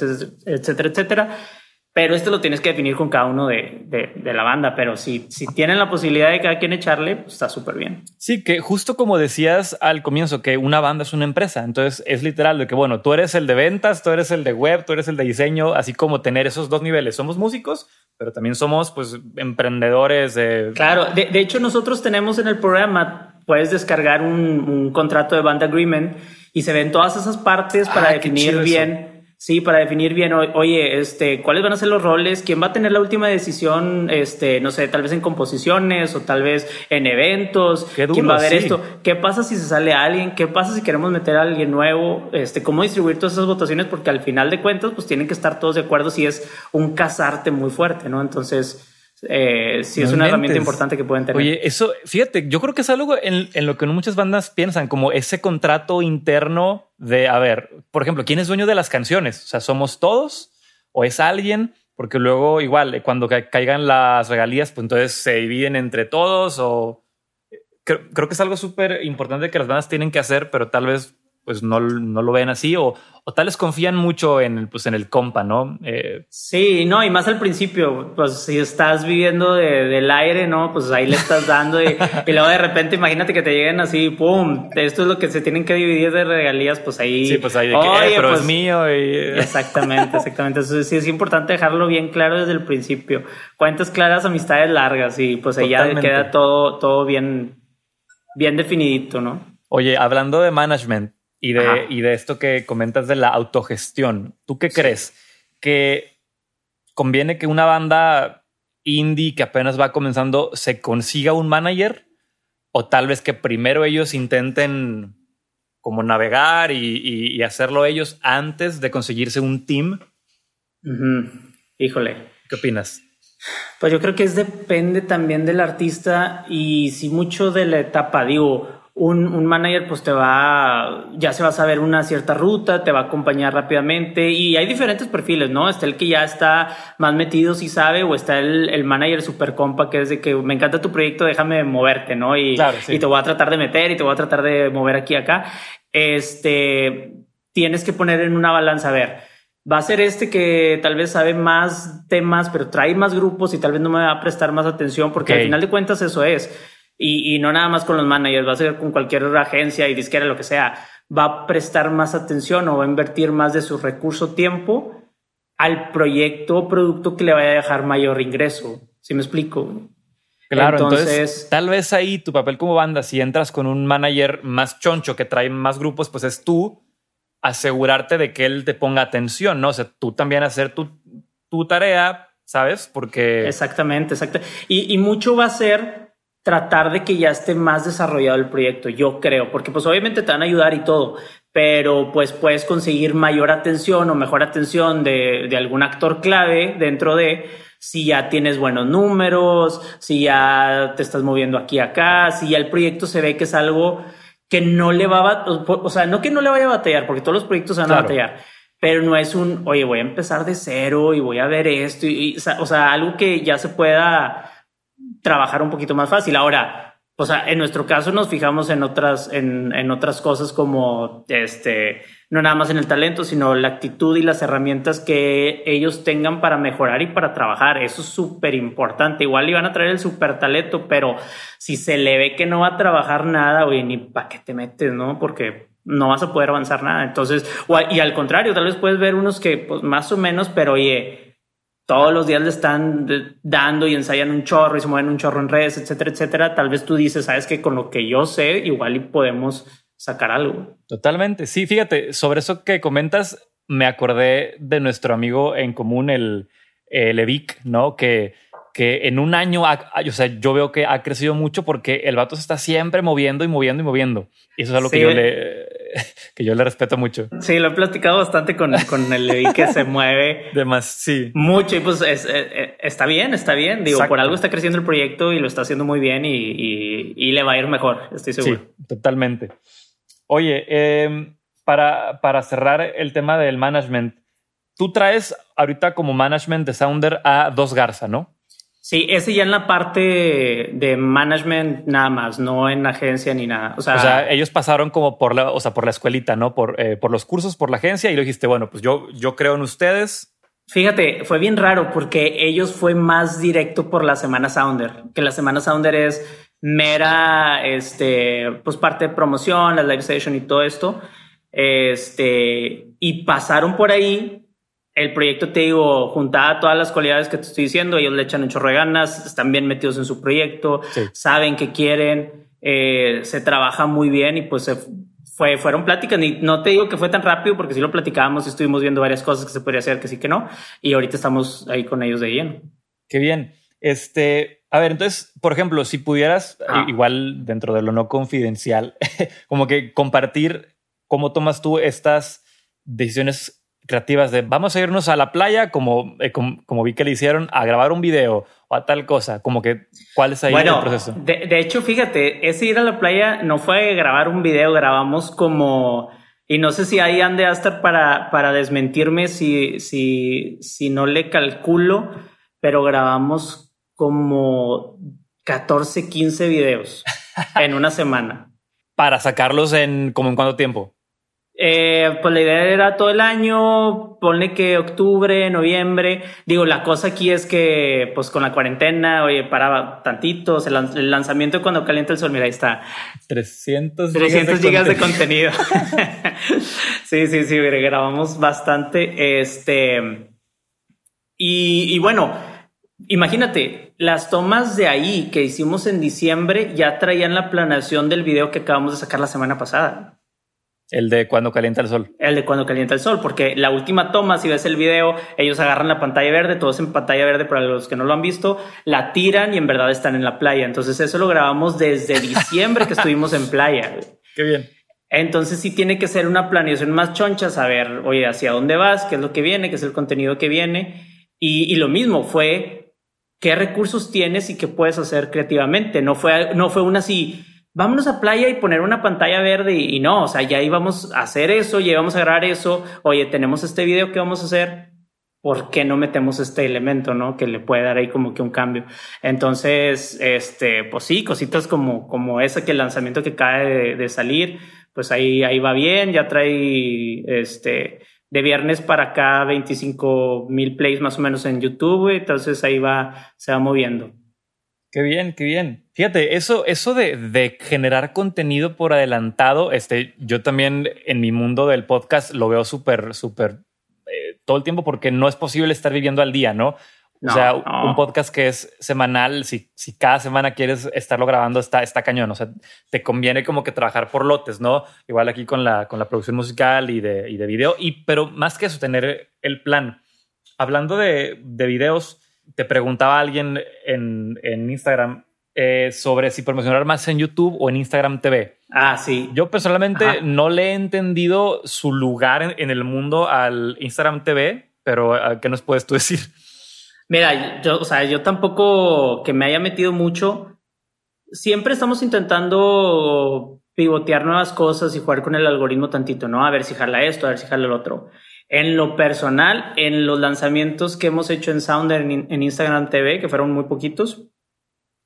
etcétera, etcétera pero esto lo tienes que definir con cada uno de, de, de la banda. Pero si, si tienen la posibilidad de cada quien echarle, pues está súper bien. Sí, que justo como decías al comienzo, que una banda es una empresa. Entonces es literal de que, bueno, tú eres el de ventas, tú eres el de web, tú eres el de diseño, así como tener esos dos niveles. Somos músicos, pero también somos pues emprendedores. De... Claro, de, de hecho nosotros tenemos en el programa, puedes descargar un, un contrato de band agreement y se ven todas esas partes para Ah, definir bien. Sí, para definir bien, oye, este, cuáles van a ser los roles, quién va a tener la última decisión, este, no sé, tal vez en composiciones o tal vez en eventos, duro, quién va a ver sí. esto, qué pasa si se sale alguien, qué pasa si queremos meter a alguien nuevo, este, cómo distribuir todas esas votaciones, porque al final de cuentas, pues tienen que estar todos de acuerdo si es un casarte muy fuerte, ¿no? Entonces, eh, sí es no una mentes. herramienta importante que pueden tener. Oye, eso, fíjate, yo creo que es algo en, en, lo que no muchas bandas piensan, como ese contrato interno de, a ver, por ejemplo, ¿quién es dueño de las canciones? O sea, ¿somos todos o es alguien? Porque luego igual, cuando ca caigan las regalías, pues entonces se dividen entre todos o... Creo, creo que es algo súper importante que las bandas tienen que hacer, pero tal vez pues no, no lo ven así o, o tal vez confían mucho en, pues, en el compa, ¿no? Eh, sí, no, y más al principio, pues si estás viviendo de, del aire, ¿no? Pues ahí le estás dando y, y, luego de repente imagínate que te lleguen así, ¡pum! Esto es lo que se tienen que dividir de regalías, pues ahí... Sí, pues ahí de que, Oye, eh, pero pues, es mío y... Exactamente, exactamente. Entonces sí es importante dejarlo bien claro desde el principio. Cuentas claras, amistades largas y pues ahí ya queda todo, todo bien, bien definidito, ¿no? Oye, hablando de management, y de, y de esto que comentas de la autogestión. ¿Tú qué sí. crees? ¿Que conviene que una banda indie que apenas va comenzando se consiga un manager? ¿O tal vez que primero ellos intenten como navegar y, y, y hacerlo ellos antes de conseguirse un team? Uh -huh. Híjole. ¿Qué opinas? Pues yo creo que es depende también del artista y si mucho de la etapa, digo, un, un, manager pues te va, ya se va a saber una cierta ruta, te va a acompañar rápidamente y hay diferentes perfiles, ¿no? Está el que ya está más metido si sabe o está el, el manager super compa que es de que me encanta tu proyecto, déjame moverte, ¿no? Y, claro, sí. y te voy a tratar de meter y te voy a tratar de mover aquí y acá. Este, tienes que poner en una balanza, a ver, va a ser este que tal vez sabe más temas, pero trae más grupos y tal vez no me va a prestar más atención porque okay. al final de cuentas eso es. Y, y, no nada más con los managers, va a ser con cualquier agencia y disquera, lo que sea, va a prestar más atención o va a invertir más de su recurso tiempo al proyecto o producto que le vaya a dejar mayor ingreso. ¿Sí me explico? Claro, entonces, entonces, tal vez ahí tu papel como banda, si entras con un manager más choncho que trae más grupos, pues es tú asegurarte de que él te ponga atención, ¿no? O sea, tú también hacer tu, tu tarea, ¿sabes? Porque... Exactamente, exacto. Y, y mucho va a ser tratar de que ya esté más desarrollado el proyecto, yo creo, porque pues obviamente te van a ayudar y todo, pero pues puedes conseguir mayor atención o mejor atención de, de algún actor clave dentro de si ya tienes buenos números, si ya te estás moviendo aquí y acá, si ya el proyecto se ve que es algo que no le va a, o sea, no que no le vaya a batallar, porque todos los proyectos van a batallar, pero no es un, oye, voy a empezar de cero y voy a ver esto, y, o sea, algo que ya se pueda trabajar un poquito más fácil. Ahora, o sea, en nuestro caso nos fijamos en otras, en, en otras cosas como este, no nada más en el talento, sino la actitud y las herramientas que ellos tengan para mejorar y para trabajar. Eso es súper importante. Igual iban a traer el súper talento, pero si se le ve que no va a trabajar nada, oye, ni para qué te metes, ¿no? Porque no vas a poder avanzar nada. Entonces, y al contrario, tal vez puedes ver unos que pues, más o menos, pero oye, todos los días le están dando y ensayan un chorro y se mueven un chorro en redes, etcétera, etcétera. Tal vez tú dices, sabes que con lo que yo sé, igual podemos sacar algo. Totalmente. Sí, fíjate, sobre eso que comentas, me acordé de nuestro amigo en común, el, el Evic, ¿no? Que, que en un año, o sea, yo veo que ha crecido mucho porque el vato se está siempre moviendo y moviendo y moviendo. Y eso es algo que yo le que yo le respeto mucho. Sí, lo he platicado bastante con, con el Evic que se mueve. De más, sí. Mucho y pues es, eh, eh, está bien, está bien. Digo, por algo está creciendo el proyecto y lo está haciendo muy bien y, y, y le va a ir mejor, estoy seguro. Sí, totalmente. Oye, em, para, para cerrar el tema del management, tú traes ahorita como management de Sounder a Dos Garza, ¿no? Sí, ese ya en la parte de management nada más, no en agencia ni nada. O sea, ellos pasaron como por la, o sea, por la escuelita, ¿no? Por, eh, por los cursos, por la agencia y lo dijiste, bueno, pues yo, yo creo en ustedes. Fíjate, fue bien raro porque ellos fue más directo por la semana Sounder, que la semana Sounder es mera, este, pues parte de promoción, la live station y todo esto. Este, y pasaron por ahí. El proyecto, te digo, juntaba todas las cualidades que te estoy diciendo. Ellos le echan un chorro de ganas, están bien metidos en su proyecto, saben que quieren, eh, se trabaja muy bien y pues se fue, fueron pláticas. Y no te digo que fue tan rápido porque si lo platicábamos, estuvimos viendo varias cosas que se podría hacer, que sí que no. Y ahorita estamos ahí con ellos de lleno. Qué bien. Este, a ver, entonces, por ejemplo, si pudieras, ah. igual dentro de lo no confidencial, como que compartir cómo tomas tú estas decisiones creativas de vamos a irnos a la playa, como, eh, como, vi que le hicieron, a grabar un video o a tal cosa, como que cuál es ahí el proceso. De, de hecho, fíjate, ese ir a la playa no fue grabar un video, grabamos como, y no sé si ahí ande hasta para, para desmentirme si, si, si no le calculo, pero grabamos como 14, 15 videos en una semana. ¿Para sacarlos en como en cuánto tiempo? Eh, pues la idea era todo el año, ponle que octubre, noviembre. Digo, la cosa aquí es que, pues con la cuarentena, oye, paraba tantitos. El, lanzamiento cuando calienta el sol, mira, ahí está. 300, 300 gigas de contenido. sí, sí, sí, grabamos bastante. Este, y, y bueno, Imagínate, las tomas de ahí que hicimos en diciembre ya traían la planeación del video que acabamos de sacar la semana pasada. El de cuando calienta el sol. El de cuando calienta el sol, porque la última toma, si ves el video, ellos agarran la pantalla verde, todos en pantalla verde para los que no lo han visto, la tiran y en verdad están en la playa. Entonces eso lo grabamos desde diciembre que estuvimos en playa. Qué bien. Entonces sí tiene que ser una planeación más choncha, saber, oye, hacia dónde vas, qué es lo que viene, qué es el contenido que viene. Y, y lo mismo fue qué recursos tienes y qué puedes hacer creativamente. No fue, no fue una así, vámonos a playa y poner una pantalla verde y, no, o sea, ya íbamos a hacer eso, ya íbamos a grabar eso, oye, tenemos este video que vamos a hacer, ¿por qué no metemos este elemento, no? Que le puede dar ahí como que un cambio. Entonces, este, pues sí, cositas como, como esa que el lanzamiento que cae de, de salir, pues ahí, ahí va bien, ya trae, este, de viernes para acá 25 mil plays más o menos en YouTube, entonces ahí va, se va moviendo. Qué bien, qué bien. Fíjate, eso, eso de, de, generar contenido por adelantado, este, yo también en mi mundo del podcast lo veo súper, súper eh, todo el tiempo porque no es posible estar viviendo al día, ¿no? o sea, un podcast que es semanal, si, si cada semana quieres estarlo grabando, está, está cañón. O sea, te conviene como que trabajar por lotes, ¿no? Igual aquí con la, con la producción musical y de, y de video. Y, pero más que eso, tener el plan. Hablando de, de videos, te preguntaba alguien en, en Instagram eh, sobre si promocionar más en YouTube o en Instagram TV. Ah, sí. Yo personalmente no le he entendido su lugar en, en el mundo al Instagram TV, pero ¿qué nos puedes tú decir? Mira, yo, o sea, yo tampoco que me haya metido mucho. Siempre estamos intentando pivotear nuevas cosas y jugar con el algoritmo tantito, ¿no? A ver si jala esto, a ver si jala el otro. En lo personal, en los lanzamientos que hemos hecho en Sounder en, Instagram TV, que fueron muy poquitos.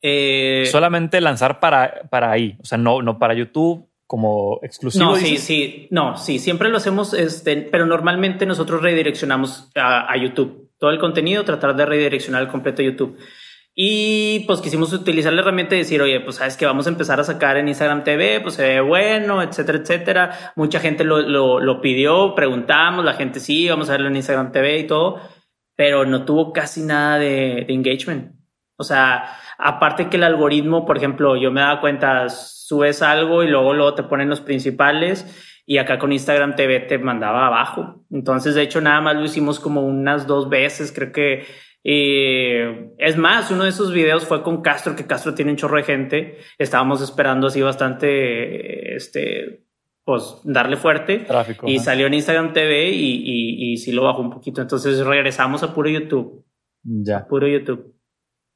Eh, Solamente lanzar para, para ahí, o sea, no, no para YouTube como exclusivo. No, sí, sí, no, sí, siempre lo hacemos, este, pero normalmente nosotros redireccionamos a, a YouTube. Todo el contenido, tratar de redireccionar el completo a YouTube. Y pues quisimos utilizar la herramienta y decir, oye, pues sabes que vamos a empezar a sacar en Instagram TV, pues se ve bueno, etcétera, etcétera. Mucha gente lo, lo, lo pidió, preguntamos, la gente sí, vamos a verlo en Instagram TV y todo, pero no tuvo casi nada de, de engagement. O sea, aparte que el algoritmo, por ejemplo, yo me daba cuenta, subes algo y luego, luego te ponen los principales y acá con Instagram TV te mandaba abajo. Entonces, de hecho, nada más lo hicimos como unas dos veces, creo que y es más, uno de esos videos fue con Castro, que Castro tiene un chorro de gente. Estábamos esperando así bastante, este, pues darle fuerte. Tráfico, y salió en Instagram TV y, y, y sí lo bajó un poquito. Entonces regresamos a puro YouTube. Ya. puro YouTube.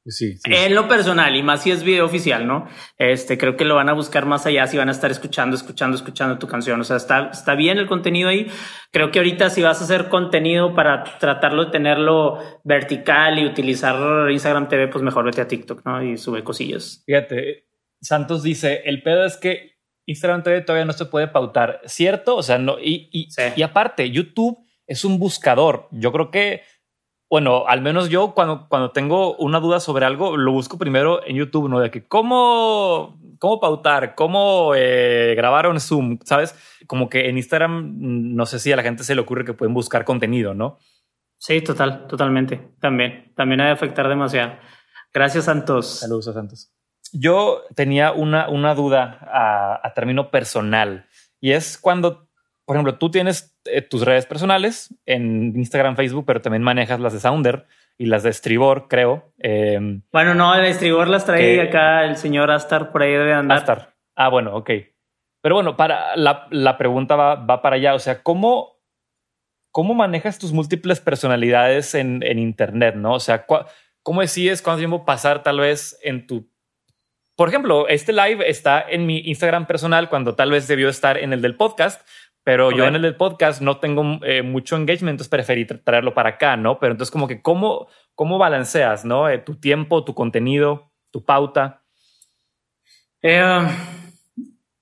Sí, En lo personal, y más si es video oficial, ¿no? Este, creo que lo van a buscar más allá si van a estar escuchando, escuchando, escuchando tu canción. O sea, está, está bien el contenido ahí. Creo que ahorita si vas a hacer contenido para tratarlo de tenerlo vertical y utilizar Instagram TV, pues mejor vete a TikTok, ¿no? Y sube cosillas. Fíjate, Santos dice, el pedo es que Instagram TV todavía no se puede pautar, ¿cierto? O sea, no, y, y, y aparte, YouTube es un buscador. Yo creo que bueno, al menos yo cuando, cuando tengo una duda sobre algo, lo busco primero en YouTube, ¿no? De que cómo, cómo pautar, cómo eh, grabar un Zoom, ¿sabes? Como que en Instagram, mm, no sé si a la gente se le ocurre que pueden buscar contenido, ¿no? Sí, total, totalmente. También, también ha de afectar demasiado. Gracias, Santos. Saludos a Santos. Yo tenía una, una duda a, a término personal y es cuando por ejemplo, tú tienes tus redes personales en Instagram, Facebook, pero también manejas las de Sounder y las de Estribor, creo. Em, bueno, no, el Estribor las trae acá el señor Astar por ahí debe andar. Astar. Ah, bueno, ok. Pero bueno, para la, la pregunta va, va, para allá. O sea, ¿cómo, cómo manejas tus múltiples personalidades en, en Internet? ¿no? O sea, ¿cómo decides cuánto tiempo pasar tal vez en tu por ejemplo, este live está en mi Instagram personal cuando tal vez debió estar en el del podcast, pero yo en el podcast no tengo eh, mucho engagement, entonces preferí traerlo para acá, ¿no? Pero entonces como que cómo, cómo balanceas, ¿no? Eh, tu tiempo, tu contenido, tu pauta. Eh,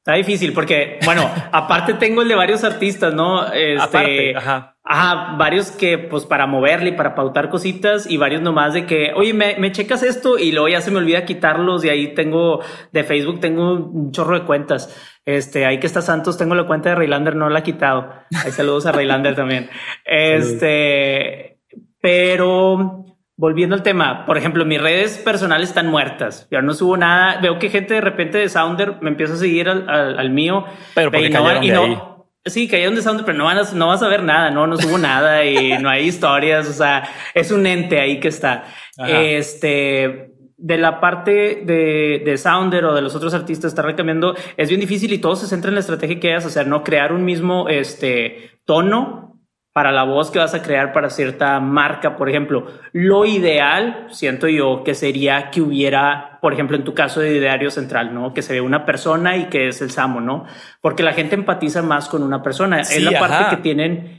está difícil porque, bueno, aparte tengo el de varios artistas, ¿no? Este, aparte, ajá. Ajá, varios que pues para moverle y para pautar cositas y varios nomás de que, oye, me, me, checas esto y luego ya se me olvida quitarlos y ahí tengo de Facebook, tengo un chorro de cuentas. Este, ahí que está Santos, tengo la cuenta de Raylander, no la he quitado. Ahí saludos a Raylander también. Este, pero volviendo al tema, por ejemplo, mis redes personales están muertas. Ya no subo nada. Veo que gente de repente de Sounder me empieza a seguir al, al, mío. Pero porque no, y no, Sí, cayeron de Sounder, pero no, van a, no vas a ver nada, no, no subo nada y no hay historias. O sea, es un ente ahí que está. Este, de la parte de, de, Sounder o de los otros artistas está recambiando, es bien difícil y todo se centra en la estrategia que vayas a hacer, ¿no? Crear un mismo este, tono para la voz que vas a crear para cierta marca, por ejemplo. Lo ideal, siento yo, que sería que hubiera, por ejemplo, en tu caso de Ideario Central, ¿no? Que se ve una persona y que es el Samo, ¿no? Porque la gente empatiza más con una persona. es la parte que tienen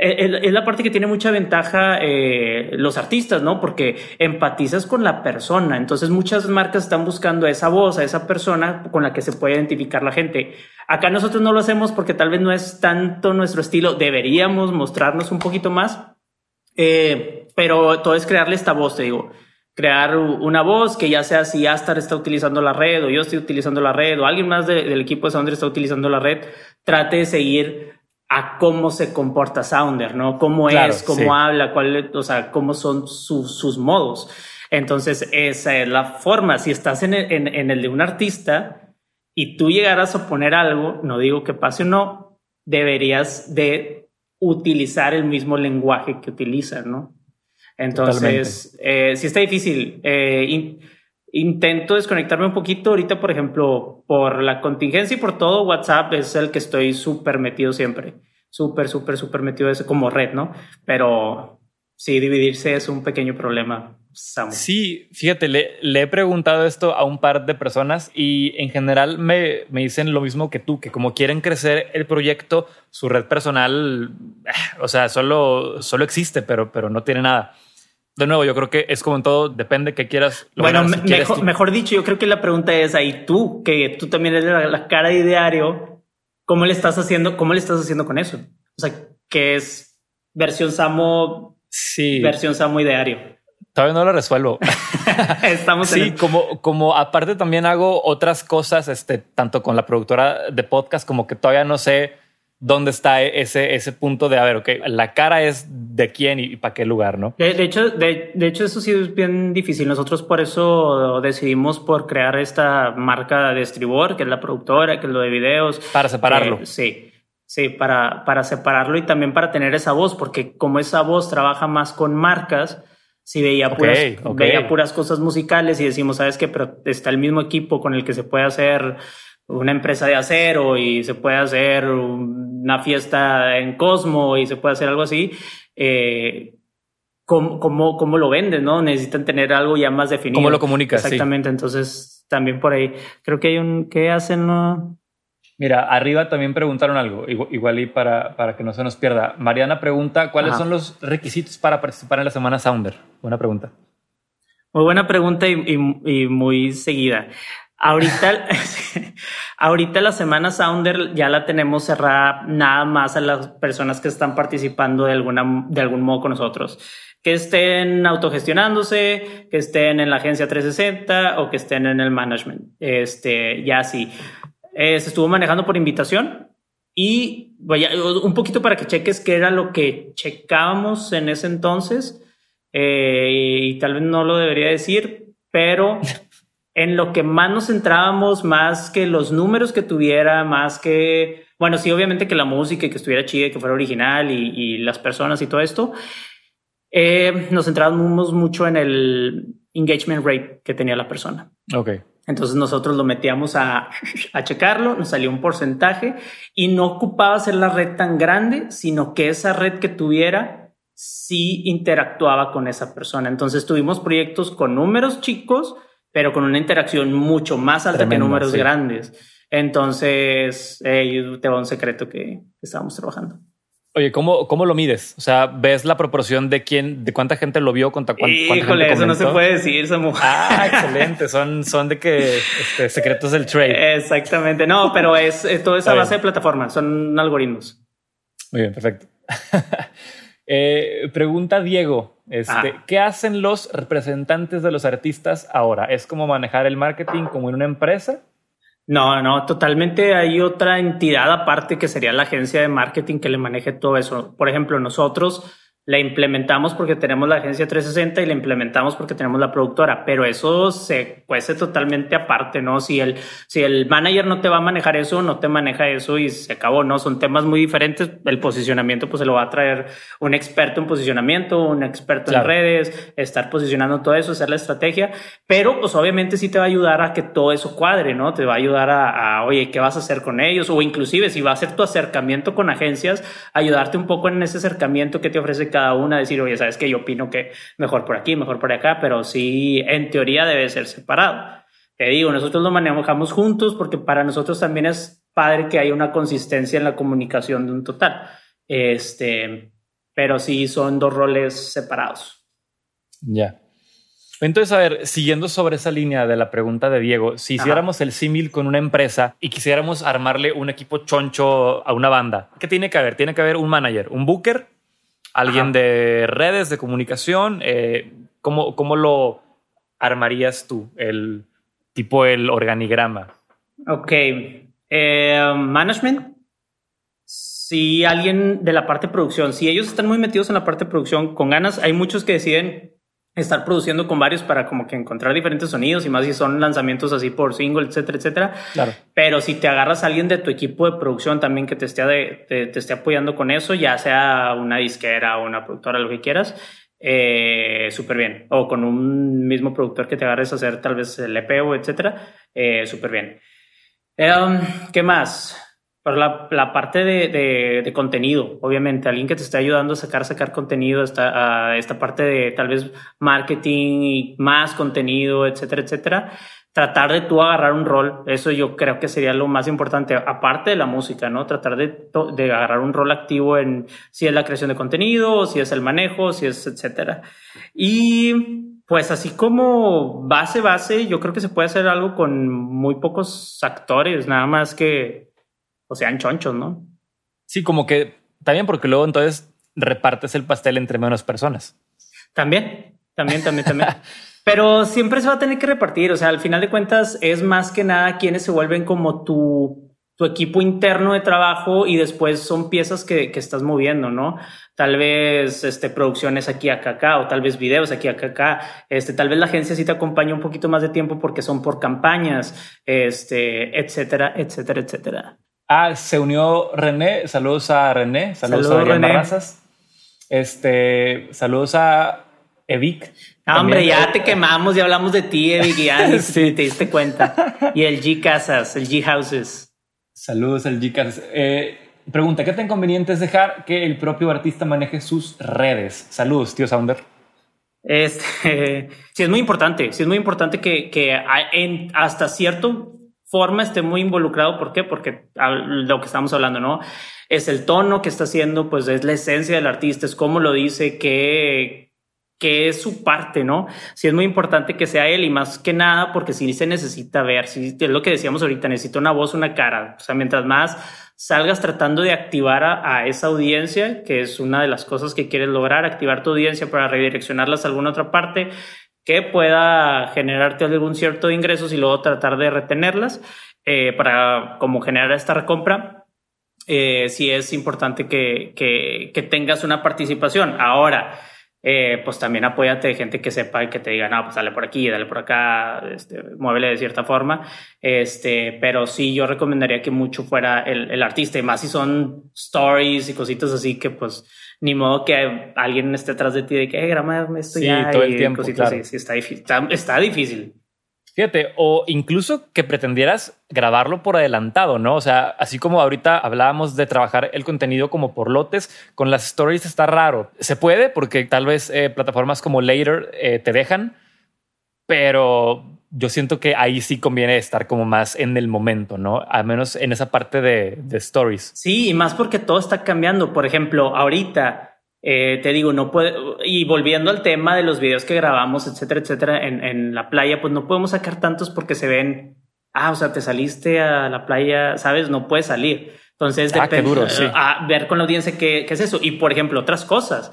es la parte que tiene mucha ventaja eh, los artistas, ¿no? Porque empatizas con la persona. Entonces muchas marcas están buscando a esa voz, a esa persona con la que se puede identificar la gente. Acá nosotros no lo hacemos porque tal vez no es tanto nuestro estilo. Deberíamos mostrarnos un poquito más. Eh, pero todo es crearle esta voz, te digo. Crear una voz que ya sea si Astar está utilizando la red o yo estoy utilizando la red o alguien más del equipo de Soundry está utilizando la red, trate de seguir a cómo se comporta Sounder, ¿no? Cómo es, cómo habla, cuál, o sea, cómo son sus modos. Entonces, esa es la forma. Si estás en el, en, el de un artista y tú llegaras a poner algo, no digo que pase o no, deberías de utilizar el mismo lenguaje que utilizan, ¿no? Entonces, eh, sí está difícil. Eh, intento desconectarme un poquito. Ahorita, por ejemplo, por la contingencia y por todo, WhatsApp es el que estoy súper metido siempre. Súper, súper, súper metido como red, ¿no? Pero sí, dividirse es un pequeño problema. Sí, fíjate, le, he preguntado esto a un par de personas y en general me, me, dicen lo mismo que tú, que como quieren crecer el proyecto, su red personal, eh, o sea, solo, solo existe, pero, pero no tiene nada. De nuevo, yo creo que es como en todo, depende que quieras. Bueno, mejor, dicho, yo creo que la pregunta es ahí tú, que tú también eres la, cara de diario, ¿cómo le estás haciendo, cómo le estás haciendo con eso? O sea, que es versión Samo, sí. versión Samo y diario. Todavía no lo resuelvo. Estamos sí, como, como aparte también hago otras cosas, este, tanto con la productora de podcast como que todavía no sé dónde está ese, ese punto de, a ver, ok, la cara es de quién y, para qué lugar, ¿no? De, hecho, de, hecho, eso sí es bien difícil. Nosotros por eso decidimos por crear esta marca de estribor, que es la productora, que es lo de videos. Para separarlo. sí. Sí, para, para separarlo y también para tener esa voz, porque como esa voz trabaja más con marcas, si veía, puras, veía puras cosas musicales y decimos, ¿sabes qué? Pero está el mismo equipo con el que se puede hacer una empresa de acero y se puede hacer una fiesta en Cosmo y se puede hacer algo así. Eh, ¿cómo, cómo, lo venden? ¿no? Necesitan tener algo ya más definido. ¿Cómo lo comunicas? Exactamente. Entonces, también por ahí creo que hay un. ¿Qué hacen? No? Mira, arriba también preguntaron algo, igual, y para, para, que no se nos pierda. Mariana pregunta, ¿cuáles son los requisitos para participar en la Semana Sounder? Buena pregunta. Muy buena pregunta y, muy seguida. Ahorita, ahorita la Semana Sounder ya la tenemos cerrada nada más a las personas que están participando de, alguna, de algún modo con nosotros. Que estén autogestionándose, que estén en la agencia 360 o que estén en el management. Este, ya sí. Eh, se estuvo manejando por invitación y vaya, un poquito para que cheques qué era lo que checábamos en ese entonces. Eh, y tal vez no lo debería decir, pero en lo que más nos centrábamos, más que los números que tuviera, más que, bueno, sí, obviamente que la música y que estuviera chida, que fuera original y, las personas y todo esto, eh, nos centrábamos mucho en el engagement rate que tenía la persona. Ok. Entonces nosotros lo metíamos a, a, checarlo, nos salió un porcentaje y no ocupaba ser la red tan grande, sino que esa red que tuviera sí interactuaba con esa persona. Entonces tuvimos proyectos con números chicos, pero con una interacción mucho más alta que números grandes. Entonces, eh, te va un secreto que estábamos trabajando. Oye, ¿cómo, ¿cómo lo mides? O sea, ¿ves la proporción de quién, de cuánta gente lo vio contra cuánta, Híjole, eso no se puede decir, Samu. Ah, excelente. Son, son de que este, secretos del trade. Exactamente. No, pero es, todo esa base de plataforma. Son algoritmos. Muy bien, perfecto. eh, pregunta Diego. Este, ¿Qué hacen los representantes de los artistas ahora? ¿Es como manejar el marketing como en una empresa? No, no, totalmente hay otra entidad aparte que sería la agencia de marketing que le maneje todo eso. Por ejemplo, nosotros la implementamos porque tenemos la agencia 360 y la implementamos porque tenemos la productora, pero eso se cuece totalmente aparte, ¿no? Si el, si el manager no te va a manejar eso, no te maneja eso y se acabó, ¿no? Son temas muy diferentes. El posicionamiento, pues se lo va a traer un experto en posicionamiento, un experto en redes, estar posicionando todo eso, hacer la estrategia, pero pues obviamente sí te va a ayudar a que todo eso cuadre, ¿no? Te va a ayudar a, a oye, ¿qué vas a hacer con ellos? O inclusive si va a ser tu acercamiento con agencias, ayudarte un poco en ese acercamiento que te ofrece cada una, decir, oye, sabes que yo opino que mejor por aquí, mejor por acá, pero sí, en teoría debe ser separado. Te digo, nosotros lo manejamos juntos porque para nosotros también es padre que haya una consistencia en la comunicación de un total. Este, pero sí son dos roles separados. Ya. Entonces, a ver, siguiendo sobre esa línea de la pregunta de Diego, si hiciéramos el símil con una empresa y quisiéramos armarle un equipo choncho a una banda, ¿qué tiene que haber? Tiene que haber un manager, un booker, alguien de redes, de comunicación. Eh, ¿cómo, ¿Cómo lo armarías tú, el tipo el organigrama? Ok. Eh, management. Si alguien de la parte de producción, si ellos están muy metidos en la parte de producción con ganas, hay muchos que deciden estar produciendo con varios para como que encontrar diferentes sonidos y más si son lanzamientos así por single, etcétera, etcétera. Claro. Pero si te agarras a alguien de tu equipo de producción también que te esté, te, esté apoyando con eso, ya sea una disquera o una productora, lo que quieras, eh, súper bien. O con un mismo productor que te agarres a hacer tal vez el EP o etcétera, eh, súper bien. Em, ¿Qué más? Pero la, la parte de, de, de, contenido, obviamente, alguien que te esté ayudando a sacar, sacar contenido, esta, a esta parte de tal vez marketing y más contenido, etcétera, etcétera. Tratar de tú agarrar un rol, eso yo creo que sería lo más importante, aparte de la música, ¿no? Tratar de, de agarrar un rol activo en si es la creación de contenido, si es el manejo, si es etcétera. Y pues así como base, base, yo creo que se puede hacer algo con muy pocos actores, nada más que o sean chonchos, ¿no? Sí, como que también porque luego entonces repartes el pastel entre menos personas. También, también, también, también. Pero siempre se va a tener que repartir. O sea, al final de cuentas es más que nada quienes se vuelven como tu, tu equipo interno de trabajo y después son piezas que, que, estás moviendo, ¿no? Tal vez este, producciones aquí, acá, acá, o tal vez videos aquí, acá, acá. Este, tal vez la agencia sí te acompaña un poquito más de tiempo porque son por campañas, este, etcétera, etcétera, etcétera. Ah, se unió René. Saludos a René. Saludos, a René. Barrazas. Este, saludos a Evic. Hombre, ya te quemamos, y hablamos de ti, Evic, ya sí. te diste cuenta. Y el G Casas, el G Houses. Saludos al G Casas. Eh, pregunta, ¿qué tan conveniente es dejar que el propio artista maneje sus redes? Saludos, tío Sounder. Este, sí, es muy importante. Sí, es muy importante que, que en, hasta cierto forma esté muy involucrado. ¿Por qué? Porque lo que estamos hablando, ¿no? Es el tono que está haciendo, pues es la esencia del artista, es cómo lo dice, que, que es su parte, ¿no? Sí es muy importante que sea él y más que nada porque si se necesita ver, si es lo que decíamos ahorita, necesita una voz, una cara. O sea, mientras más salgas tratando de activar a, a, esa audiencia, que es una de las cosas que quieres lograr, activar tu audiencia para redireccionarlas a alguna otra parte, que pueda generarte algún cierto ingresos y luego tratar de retenerlas eh, para como generar esta recompra. Eh, sí es importante que, que, que, tengas una participación. Ahora, eh, pues también apóyate de gente que sepa y que te diga, no, pues dale por aquí, dale por acá, este, muévele de cierta forma. Este, pero sí, yo recomendaría que mucho fuera el, el artista y más si son stories y cositas así que pues ni modo que alguien esté atrás de ti de que, eh, grama esto sí, ya. todo el tiempo. Cositas claro. así. Sí, está difícil. Está, está, difícil. Fíjate, o incluso que pretendieras grabarlo por adelantado, ¿no? O sea, así como ahorita hablábamos de trabajar el contenido como por lotes, con las stories está raro. Se puede porque tal vez eh, plataformas como Later eh, te dejan, pero yo siento que ahí sí conviene estar como más en el momento, ¿no? Al menos en esa parte de, de stories. Sí, y más porque todo está cambiando. Por ejemplo, ahorita eh, te digo, no puede, y volviendo al tema de los videos que grabamos, etcétera, etcétera, en, en la playa, pues no podemos sacar tantos porque se ven, ah, o sea, te saliste a la playa, sabes, no puedes salir. Entonces, ah, depende, duro, sí. a ver con la audiencia qué, qué es eso. Y por ejemplo, otras cosas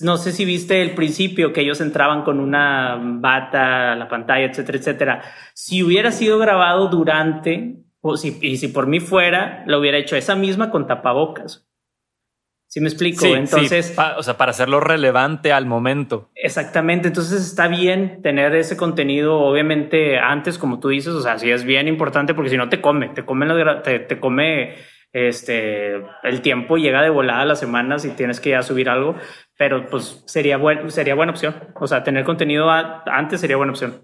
no sé si viste el principio que ellos entraban con una bata a la pantalla, etcétera, etcétera. Si hubiera sido grabado durante, o si, y si por mí fuera, lo hubiera hecho esa misma con tapabocas. ¿Sí me explico? Sí, entonces, sí. o sea, para hacerlo relevante al momento. Exactamente. Entonces está bien tener ese contenido, obviamente, antes, como tú dices, o sea, sí es bien importante porque si no te come, te come, te, te come este, el tiempo llega de volada las semanas y tienes que ya subir algo, pero pues sería, buen, sería buena opción. O sea, tener contenido a, antes sería buena opción.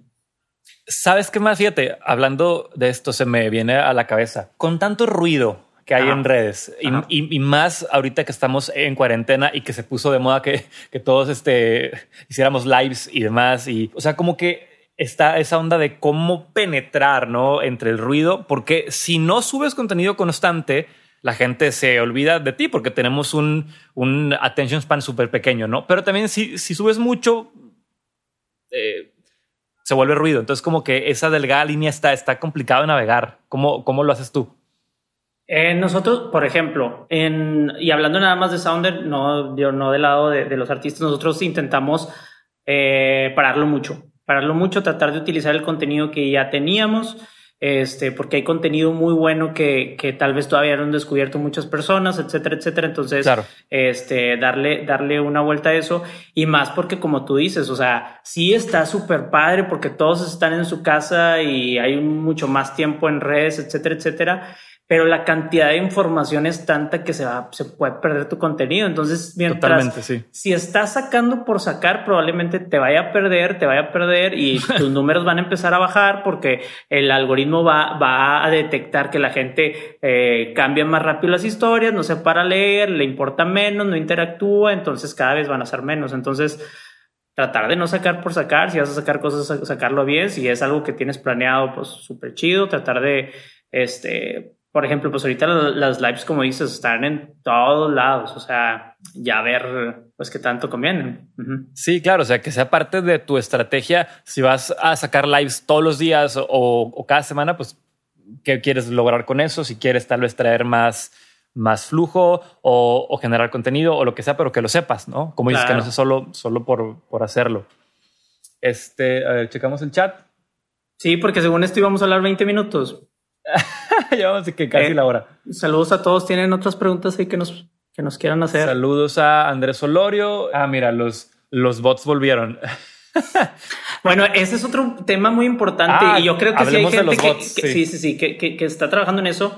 ¿Sabes qué más? Fíjate, hablando de esto se me viene a la cabeza. Con tanto ruido que hay en redes y, y, y, más ahorita que estamos en cuarentena y que se puso de moda que, que todos este, hiciéramos lives y demás. Y, o sea, como que está esa onda de cómo penetrar ¿no? entre el ruido, porque si no subes contenido constante, la gente se olvida de ti porque tenemos un, un attention span súper pequeño, ¿no? Pero también si, si subes mucho, eh, se vuelve ruido. Entonces como que esa delgada línea está, está complicado de navegar. ¿Cómo, cómo lo haces tú? Eh, nosotros, por ejemplo, en, y hablando nada más de Sounder, no, yo, no del lado de, de los artistas, nosotros intentamos eh, pararlo mucho, pararlo mucho, tratar de utilizar el contenido que ya teníamos este, porque hay contenido muy bueno que, que tal vez todavía no han descubierto muchas personas, etcétera, etcétera. Entonces, claro. este, darle, darle una vuelta a eso y más porque como tú dices, o sea, sí está súper padre porque todos están en su casa y hay mucho más tiempo en redes, etcétera, etcétera. Pero la cantidad de información es tanta que se va, se puede perder tu contenido. Entonces, mientras sí. si estás sacando por sacar, probablemente te vaya a perder, te vaya a perder y tus números van a empezar a bajar porque el algoritmo va, va a detectar que la gente eh, cambia más rápido las historias, no se para leer, le importa menos, no interactúa, entonces cada vez van a ser menos. Entonces, tratar de no sacar por sacar, si vas a sacar cosas, sacarlo bien, si es algo que tienes planeado, pues súper chido, tratar de, este, por ejemplo, pues ahorita las lives, como dices, están en todos lados, o sea, ya ver, pues qué tanto convienen. Sí, claro, o sea, que sea parte de tu estrategia, si vas a sacar lives todos los días o, cada semana, pues, ¿qué quieres lograr con eso? Si quieres tal vez traer más, más flujo o, generar contenido o lo que sea, pero que lo sepas, ¿no? Como dices, que no sea solo, solo por, por hacerlo. Este, a ver, checamos el chat. Sí, porque según esto íbamos a hablar 20 minutos. Llevamos que casi eh, la hora. Saludos a todos. ¿Tienen otras preguntas ahí que nos, que nos quieran hacer? Saludos a Andrés Olorio. Ah, mira, los, los bots volvieron. bueno, ese es otro tema muy importante y yo creo que sí hay gente que, sí. sí, sí, que, que, está trabajando en eso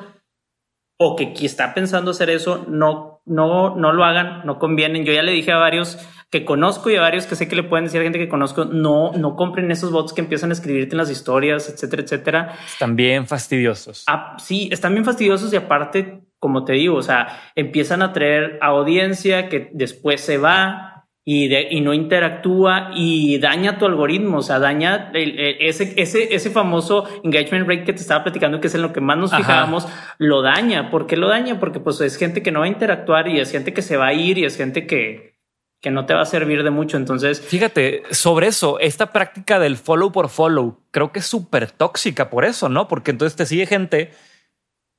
o que, que está pensando hacer eso. No, no, no lo hagan, no convienen. Yo ya le dije a varios que conozco y a varios que sé que le pueden decir a gente que conozco, no, no compren esos bots que empiezan a escribirte en las historias, etcétera, etcétera. Están bien fastidiosos. Ah, sí, están bien fastidiosos y aparte, como te digo, o sea, empiezan a traer audiencia que después se va y, de, y no interactúa y daña tu algoritmo, o sea, daña ese, ese, ese famoso engagement rate que te estaba platicando, que es en lo que más nos fijábamos, lo daña. ¿Por qué lo daña? Porque pues es gente que no va a interactuar y es gente que se va a ir y es gente que, que no te va a servir de mucho. Entonces, fíjate sobre eso, esta práctica del follow por follow, creo que es súper tóxica por eso, no? Porque entonces te sigue gente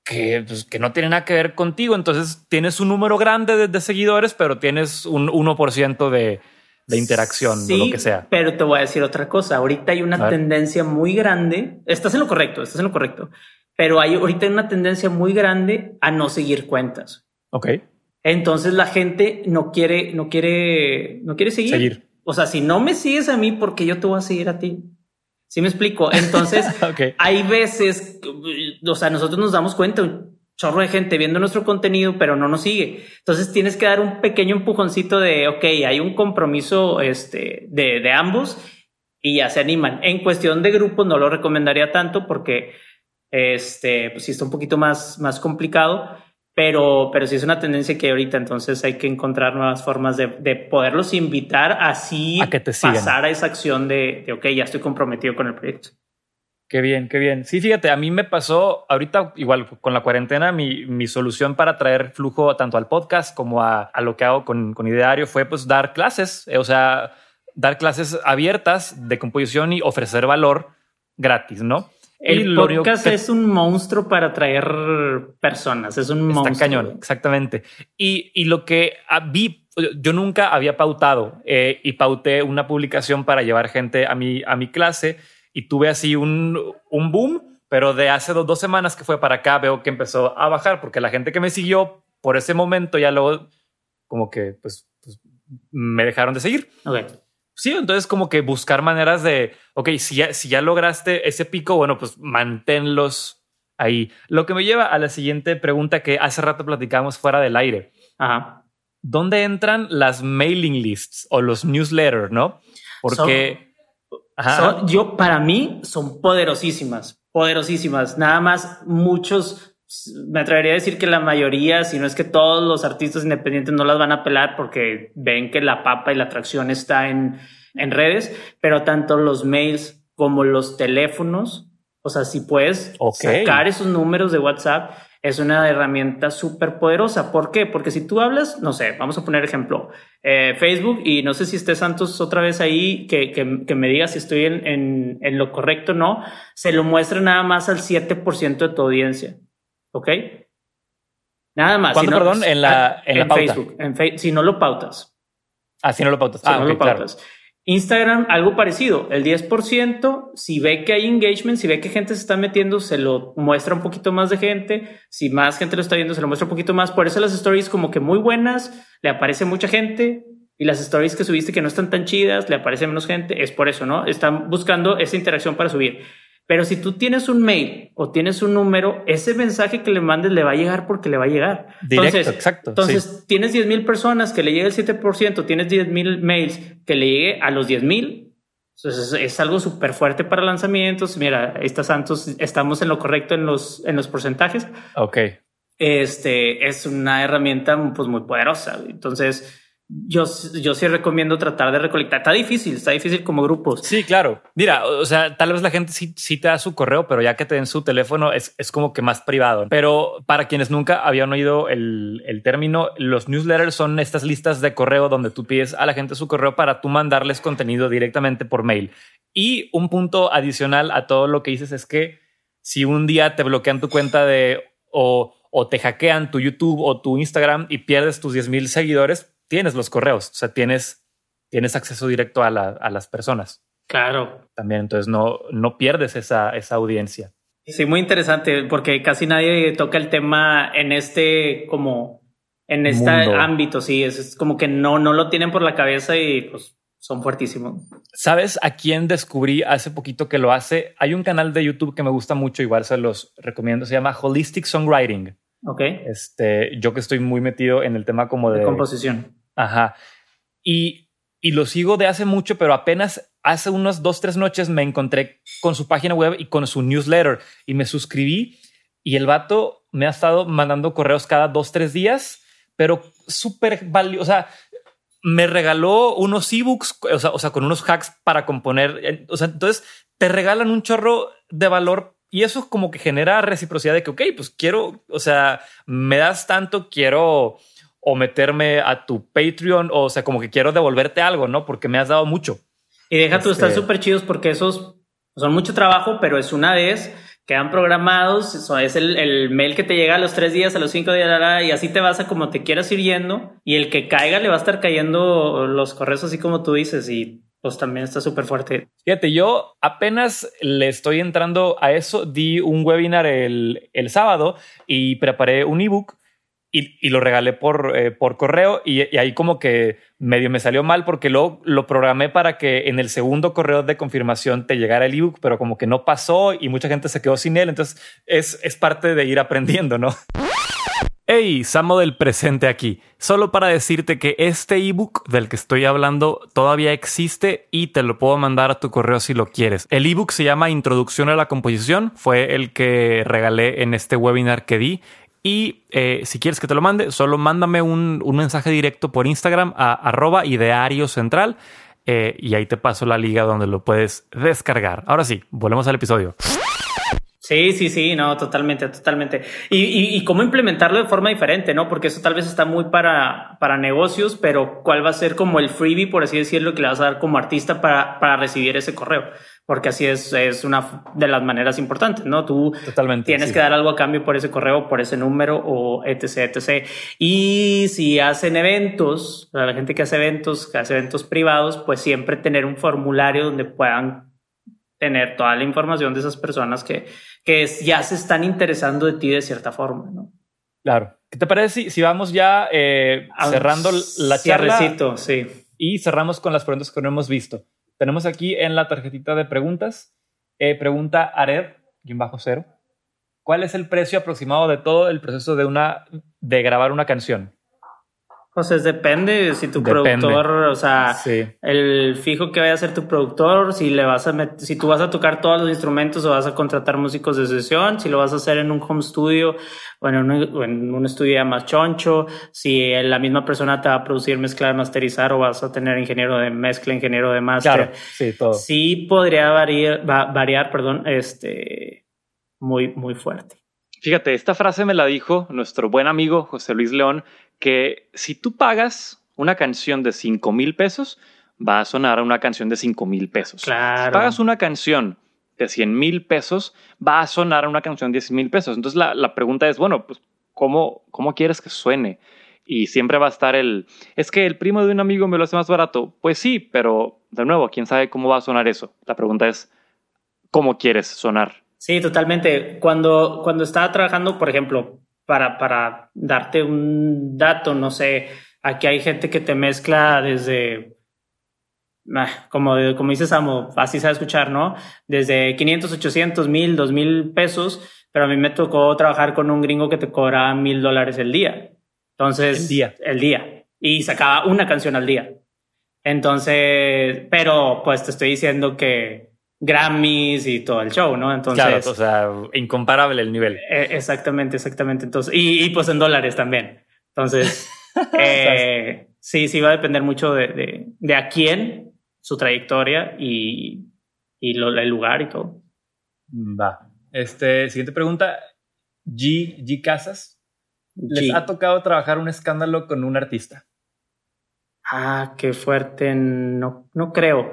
que, pues, que no tiene nada que ver contigo. Entonces tienes un número grande de, seguidores, pero tienes un 1% de, de interacción o lo que sea. Pero te voy a decir otra cosa. Ahorita hay una tendencia muy grande. Estás en lo correcto, estás en lo correcto. Pero hay ahorita una tendencia muy grande a no seguir cuentas. Ok. Entonces la gente no quiere, no quiere, no quiere seguir. O sea, si no me sigues a mí, porque yo te voy a seguir a ti? ¿Sí me explico? Entonces, hay veces, o sea, nosotros nos damos cuenta, un chorro de gente viendo nuestro contenido, pero no nos sigue. Entonces tienes que dar un pequeño empujoncito de, ok, hay un compromiso este, de, de ambos y ya se animan. En cuestión de grupos no lo recomendaría tanto porque este, pues sí está un poquito más, más complicado pero, pero sí es una tendencia que ahorita entonces hay que encontrar nuevas formas de, de poderlos invitar así a que te pasar a esa acción de, de, ok, ya estoy comprometido con el proyecto. Qué bien, qué bien. Sí, fíjate, a mí me pasó ahorita igual con la cuarentena, mi, mi solución para traer flujo tanto al podcast como a, a lo que hago con, con, Ideario fue pues dar clases, eh, o sea, dar clases abiertas de composición y ofrecer valor gratis, ¿no? El podcast es un monstruo para atraer personas, es un monstruo. cañón, exactamente. Y, y lo que ah, vi, yo nunca había pautado eh, y pauté una publicación para llevar gente a mi, a mi clase y tuve así un, un boom, pero de hace dos, dos semanas que fue para acá veo que empezó a bajar porque la gente que me siguió por ese momento ya luego como que pues, pues me dejaron de seguir. Okay. Sí, entonces como que buscar maneras de, ok, si ya, si ya lograste ese pico, bueno, pues manténlos ahí. Lo que me lleva a la siguiente pregunta que hace rato platicamos fuera del aire. Ajá. ¿Dónde entran las mailing lists o los newsletters, no? Porque yo, para mí, son poderosísimas, poderosísimas. Nada más muchos me atrevería a decir que la mayoría, si no es que todos los artistas independientes no las van a pelar porque ven que la papa y la atracción está en, en redes, pero tanto los mails como los teléfonos, o sea, si puedes sacar esos números de WhatsApp, es una herramienta súper poderosa. ¿Por qué? Porque si tú hablas, no sé, vamos a poner ejemplo, eh, Facebook, y no sé si esté Santos otra vez ahí, que, que, que me diga si estoy en, en, en, lo correcto o no, se lo muestra nada más al 7% de tu audiencia. ¿Ok? Nada más. ¿Cuándo, perdón? En la, ah, en, Facebook. En si no lo pautas. Ah, si no lo pautas. Si ah, no lo pautas. Instagram, algo parecido. El 10%, si ve que hay engagement, si ve que gente se está metiendo, se lo muestra un poquito más de gente. Si más gente lo está viendo, se lo muestra un poquito más. Por eso las stories como que muy buenas, le aparece mucha gente. Y las stories que subiste que no están tan chidas, le aparece menos gente. Es por eso, ¿no? Están buscando esa interacción para subir. Pero si tú tienes un mail o tienes un número, ese mensaje que le mandes le va a llegar porque le va a llegar. Directo, exacto. Entonces, tienes 10 mil personas que le llegue el 7%, tienes 10 mil mails que le llegue a los 10 mil. Entonces, es algo súper fuerte para lanzamientos. Mira, está Santos, estamos en lo correcto en los, en los porcentajes. Ok. Este es una herramienta pues muy poderosa. Entonces, yo, yo sí recomiendo tratar de recolectar. Está difícil, está difícil como grupos. Sí, claro. Mira, o sea, tal vez la gente sí, sí te da su correo, pero ya que te den su teléfono es, es como que más privado. Pero para quienes nunca habían oído el, el, término, los newsletters son estas listas de correo donde tú pides a la gente su correo para tú mandarles contenido directamente por mail. Y un punto adicional a todo lo que dices es que si un día te bloquean tu cuenta de o, o te hackean tu YouTube o tu Instagram y pierdes tus 10 mil seguidores, tienes los correos, o sea, tienes, tienes acceso directo a, a las personas. Claro. También, entonces no, no pierdes esa, esa audiencia. Sí, muy interesante, porque casi nadie toca el tema en este como en este ámbito, sí, es, como que no, no lo tienen por la cabeza y pues son fuertísimos. ¿Sabes a quién descubrí hace poquito que lo hace? Hay un canal de YouTube que me gusta mucho, igual se los recomiendo, se llama Holistic Songwriting. Ok. Este, yo que estoy muy metido en el tema como de, de composición. Ajá. Y, y lo sigo de hace mucho, pero apenas hace unas dos, tres noches me encontré con su página web y con su newsletter y me suscribí y el vato me ha estado mandando correos cada dos, tres días, pero súper valioso. O sea, me regaló unos ebooks, o sea, o sea, con unos hacks para componer. O sea, entonces te regalan un chorro de valor y eso como que genera reciprocidad de que, ok, pues quiero, o sea, me das tanto, quiero o meterme a tu Patreon, o, sea, como que quiero devolverte algo, ¿no? Porque me has dado mucho. Y deja tú, están este súper chidos porque esos son mucho trabajo, pero es una vez, quedan programados, eso es el, mail que te llega a los tres días, a los cinco días, y así te vas a como te quieras ir yendo, y el que caiga le va a estar cayendo los correos así como tú dices, y pues también está súper fuerte. Fíjate, yo apenas le estoy entrando a eso, di un webinar el, el sábado y preparé un ebook y, lo regalé por, eh, por correo y, ahí como que medio me salió mal porque luego lo programé para que en el segundo correo de confirmación te llegara el ebook, pero como que no pasó y mucha gente se quedó sin él. Entonces es, es parte de ir aprendiendo, ¿no? Hey, Samo del presente aquí. Solo para decirte que este ebook del que estoy hablando todavía existe y te lo puedo mandar a tu correo si lo quieres. El ebook se llama Introducción a la composición. Fue el que regalé en este webinar que di y eh, si quieres que te lo mande, solo mándame un, mensaje directo por Instagram a arroba ideario central eh, y ahí te paso la liga donde lo puedes descargar. Ahora sí, volvemos al episodio. Sí, sí, sí, no, totalmente, totalmente. Y, y, cómo implementarlo de forma diferente, ¿no? Porque eso tal vez está muy para, para negocios, pero ¿cuál va a ser como el freebie, por así decirlo, que le vas a dar como artista para, para recibir ese correo? porque así es, es una de las maneras importantes, ¿no? Tú Totalmente, tienes que dar algo a cambio por ese correo, por ese número o etc, etc. Y si hacen eventos, para la gente que hace eventos, que hace eventos privados, pues siempre tener un formulario donde puedan tener toda la información de esas personas que, que ya se están interesando de ti de cierta forma, ¿no? Claro. ¿Qué te parece si, si vamos ya eh, cerrando la charla? sí. Y cerramos con las preguntas que no hemos visto. Tenemos aquí en la tarjetita de preguntas, eh, pregunta Ared, bajo cero. ¿Cuál es el precio aproximado de todo el proceso de, una, de grabar una canción? Pues depende si tu productor, o sea, el fijo que vaya a ser tu productor, si le vas a si tú vas a tocar todos los instrumentos o vas a contratar músicos de sesión, si lo vas a hacer en un home studio o en un, en un estudio más choncho, si la misma persona te va a producir, mezclar, masterizar o vas a tener ingeniero de mezcla, ingeniero de master. Claro, sí, todo. Sí podría variar, variar, perdón, este, muy, muy fuerte. Fíjate, esta frase me la dijo nuestro buen amigo José Luis León que si tú pagas una canción de 5 mil pesos, va a sonar una canción de 5 mil pesos. Si pagas una canción de 100 mil pesos, va a sonar una canción de 10 mil pesos. Entonces la, pregunta es, bueno, pues, ¿cómo, ¿cómo quieres que suene? Y siempre va a estar el, es que el primo de un amigo me lo hace más barato. Pues sí, pero de nuevo, ¿quién sabe cómo va a sonar eso? La pregunta es, ¿cómo quieres sonar? Sí, totalmente. Cuando, cuando estaba trabajando, por ejemplo, para, para darte un dato, no sé, aquí hay gente que te mezcla desde ah, como, como dices, Amo, así se va a escuchar, ¿no? Desde 500, 800, 1000, 2000 pesos, pero a mí me tocó trabajar con un gringo que te cobraba mil dólares el día. Entonces, el día. El día. Y sacaba una canción al día. Entonces, pero pues te estoy diciendo que Grammys y todo el show, ¿no? Entonces, claro, o sea, incomparable el nivel. Eh, exactamente, exactamente. Entonces, y, y, pues en dólares también. Entonces, eh, sí, sí va a depender mucho de, de, de a quién, su trayectoria y, y lo, el lugar y todo. Va. Este, siguiente pregunta. G, G Casas. ¿Les G. ha tocado trabajar un escándalo con un artista? Ah, qué fuerte. No, no creo.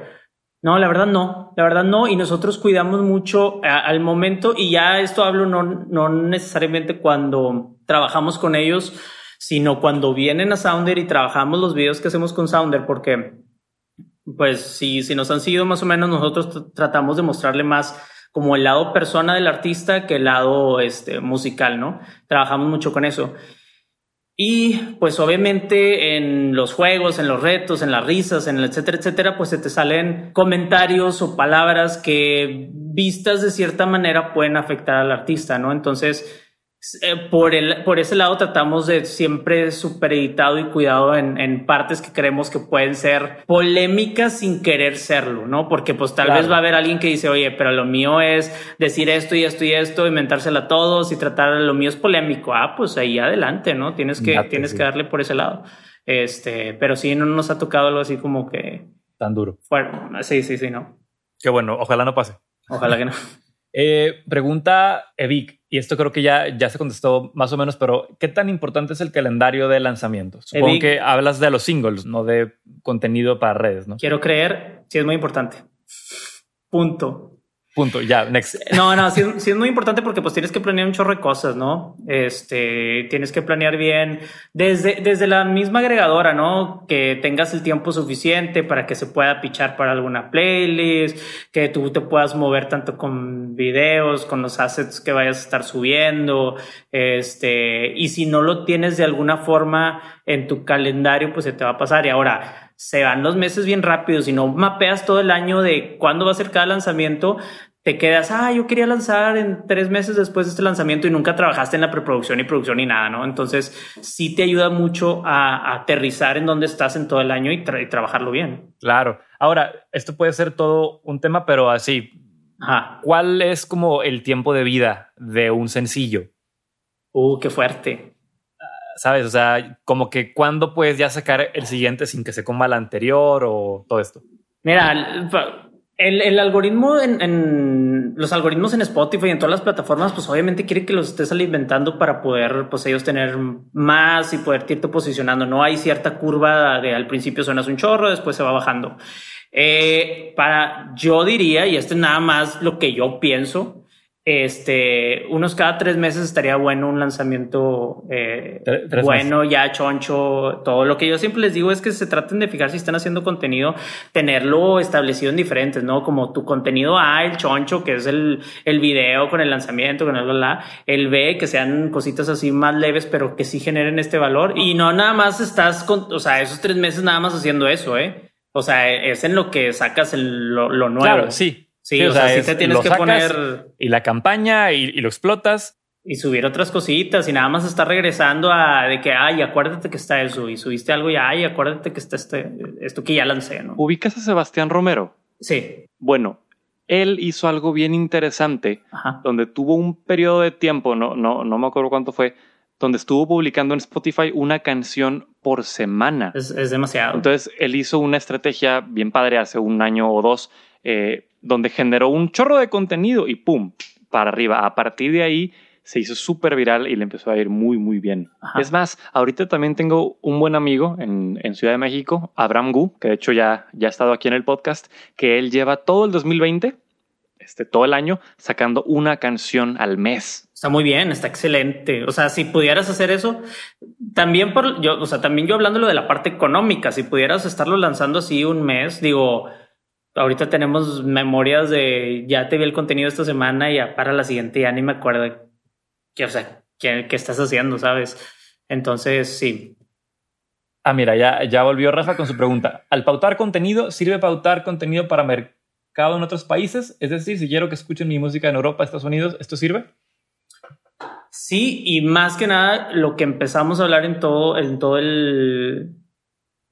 No, la verdad no, la verdad no, y nosotros cuidamos mucho a, al momento, y ya esto hablo no, no necesariamente cuando trabajamos con ellos, sino cuando vienen a Sounder y trabajamos los videos que hacemos con Sounder, porque pues si, si nos han seguido más o menos, nosotros tratamos de mostrarle más como el lado persona del artista que el lado este, musical, ¿no? Trabajamos mucho con eso. Y pues obviamente en los juegos, en los retos, en las risas, en el etcétera, etcétera, pues se te salen comentarios o palabras que vistas de cierta manera pueden afectar al artista, ¿no? Entonces, eh, por, el, por ese lado tratamos de siempre supereditado y cuidado en, en, partes que creemos que pueden ser polémicas sin querer serlo, ¿no? Porque pues tal claro. vez va a haber alguien que dice, oye, pero lo mío es decir esto y esto y esto, inventársela a todos y tratar lo mío es polémico. Ah, pues ahí adelante, ¿no? Tienes que, Date, tienes sí. que darle por ese lado. Este, pero sí, no nos ha tocado algo así como que... Tan duro. Bueno, sí, sí, sí, no. Qué bueno, ojalá no pase. Ojalá que no. Eh, pregunta Evic, y esto creo que ya, ya se contestó más o menos, pero ¿qué tan importante es el calendario de lanzamientos? Supongo Evic, que hablas de los singles, no de contenido para redes, ¿no? Quiero creer, sí es muy importante. Punto. Punto, ya, next. No, no, sí, sí, es muy importante porque pues tienes que planear un chorro de cosas, ¿no? Este, tienes que planear bien desde, desde la misma agregadora, ¿no? Que tengas el tiempo suficiente para que se pueda pichar para alguna playlist, que tú te puedas mover tanto con videos, con los assets que vayas a estar subiendo, este, y si no lo tienes de alguna forma en tu calendario, pues se te va a pasar. Y ahora, se van los meses bien rápido. Si no mapeas todo el año de cuándo va a ser cada lanzamiento, te quedas, ah, yo quería lanzar en tres meses después de este lanzamiento y nunca trabajaste en la preproducción y producción ni nada, ¿no? Entonces, sí te ayuda mucho a, a aterrizar en dónde estás en todo el año y, tra y, trabajarlo bien. Claro. Ahora, esto puede ser todo un tema, pero así, Ajá. ¿cuál es como el tiempo de vida de un sencillo? Uh, qué fuerte. ¿sabes? O sea, como que cuándo puedes ya sacar el siguiente sin que se coma el anterior o todo esto. Mira, el, el algoritmo en, en, los algoritmos en Spotify y en todas las plataformas, pues obviamente quiere que los estés alimentando para poder, pues ellos tener más y poder irte posicionando. No hay cierta curva de al principio suenas un chorro, después se va bajando. Eh, para, yo diría, y esto es nada más lo que yo pienso, este, unos cada tres meses estaría bueno un lanzamiento eh, bueno, meses. ya choncho, todo. Lo que yo siempre les digo es que se traten de fijar si están haciendo contenido, tenerlo establecido en diferentes, ¿no? Como tu contenido A, el choncho, que es el, el video con el lanzamiento, con el bla, bla, el B, que sean cositas así más leves, pero que sí generen este valor. Y no nada más estás con, o sea, esos tres meses nada más haciendo eso, ¿eh? O sea, es en lo que sacas el, lo, lo nuevo. Claro, sí. Sí, sí, o, sea, sea sí te tienes que poner. Y la campaña y, y, lo explotas. Y subir otras cositas y nada más estar regresando a de que, ay, acuérdate que está eso. Y subiste algo y, ay, acuérdate que está este, esto que ya lancé, ¿no? ¿Ubicas a Sebastián Romero? Sí. Bueno, él hizo algo bien interesante Ajá. donde tuvo un periodo de tiempo, no, no, no me acuerdo cuánto fue, donde estuvo publicando en Spotify una canción por semana. Es, es demasiado. Entonces, él hizo una estrategia bien padre hace un año o dos. Eh, donde generó un chorro de contenido y pum, para arriba. A partir de ahí se hizo súper viral y le empezó a ir muy, muy bien. Ajá. Es más, ahorita también tengo un buen amigo en, en, Ciudad de México, Abraham Gu, que de hecho ya, ya ha estado aquí en el podcast, que él lleva todo el 2020, este, todo el año, sacando una canción al mes. Está muy bien, está excelente. O sea, si pudieras hacer eso, también por yo, o sea, también yo hablándolo de la parte económica, si pudieras estarlo lanzando así un mes, digo, ahorita tenemos memorias de ya te vi el contenido esta semana y ya para la siguiente ya ni me acuerdo que, o sea, qué, qué estás haciendo, ¿sabes? Entonces, sí. Ah, mira, ya, ya volvió Rafa con su pregunta. Al pautar contenido, ¿sirve pautar contenido para mercado en otros países? Es decir, si quiero que escuchen mi música en Europa, Estados Unidos, ¿esto sirve? Sí, y más que nada, lo que empezamos a hablar en todo, en todo el,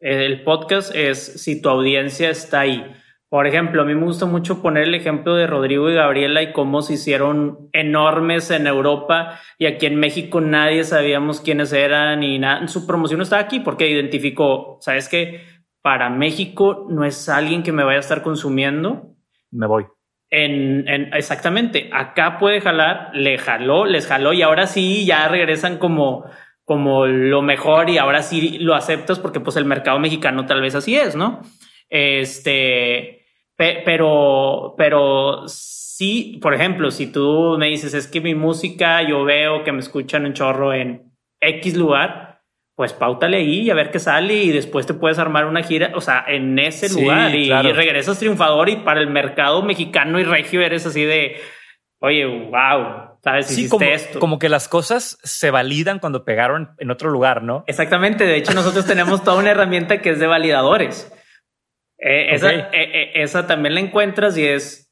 el podcast es si tu audiencia está ahí. Por ejemplo, a mí me gusta mucho poner el ejemplo de Rodrigo y Gabriela y cómo se hicieron enormes en Europa y aquí en México nadie sabíamos quiénes eran y nada. Su promoción está aquí porque identificó, ¿sabes qué? Para México no es alguien que me vaya a estar consumiendo. Me voy. En, en, exactamente, acá puede jalar, le jaló, les jaló y ahora sí ya regresan como, como lo mejor y ahora sí lo aceptas porque pues el mercado mexicano tal vez así es, ¿no? Este, pero, pero sí, por ejemplo, si tú me dices, es que mi música, yo veo que me escuchan un chorro en X lugar, pues pautale ahí y a ver qué sale y después te puedes armar una gira, o sea, en ese lugar y, regresas triunfador y para el mercado mexicano y regio eres así de, oye, wow, ¿sabes? Sí, como, esto. como que las cosas se validan cuando pegaron en otro lugar, ¿no? Exactamente, de hecho nosotros tenemos toda una herramienta que es de validadores. Eh, esa, eh, eh, esa también la encuentras y es,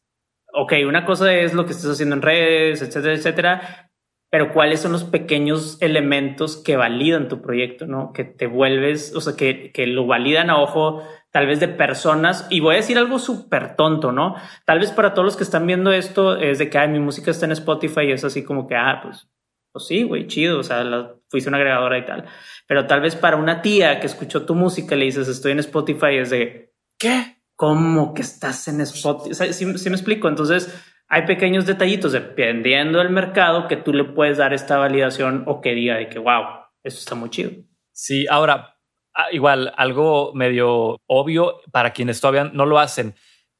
ok, una cosa es lo que estás haciendo en redes, etcétera, etcétera, pero cuáles son los pequeños elementos que validan tu proyecto, ¿no? Que te vuelves, o sea, que, que lo validan a ojo tal vez de personas, y voy a decir algo súper tonto, ¿no? Tal vez para todos los que están viendo esto es de que, ay, mi música está en Spotify y es así como que, ah, pues, pues sí, güey, chido, o sea, la, fuiste una agregadora y tal. Pero tal vez para una tía que escuchó tu música le dices, estoy en Spotify, es de, ¿qué? ¿Cómo que estás en Spotify? ¿Sí, me explico? Entonces, hay pequeños detallitos dependiendo del mercado que tú le puedes dar esta validación o que diga de que, wow, eso está muy chido. Sí, ahora, ah, igual, algo medio obvio para quienes todavía no lo hacen.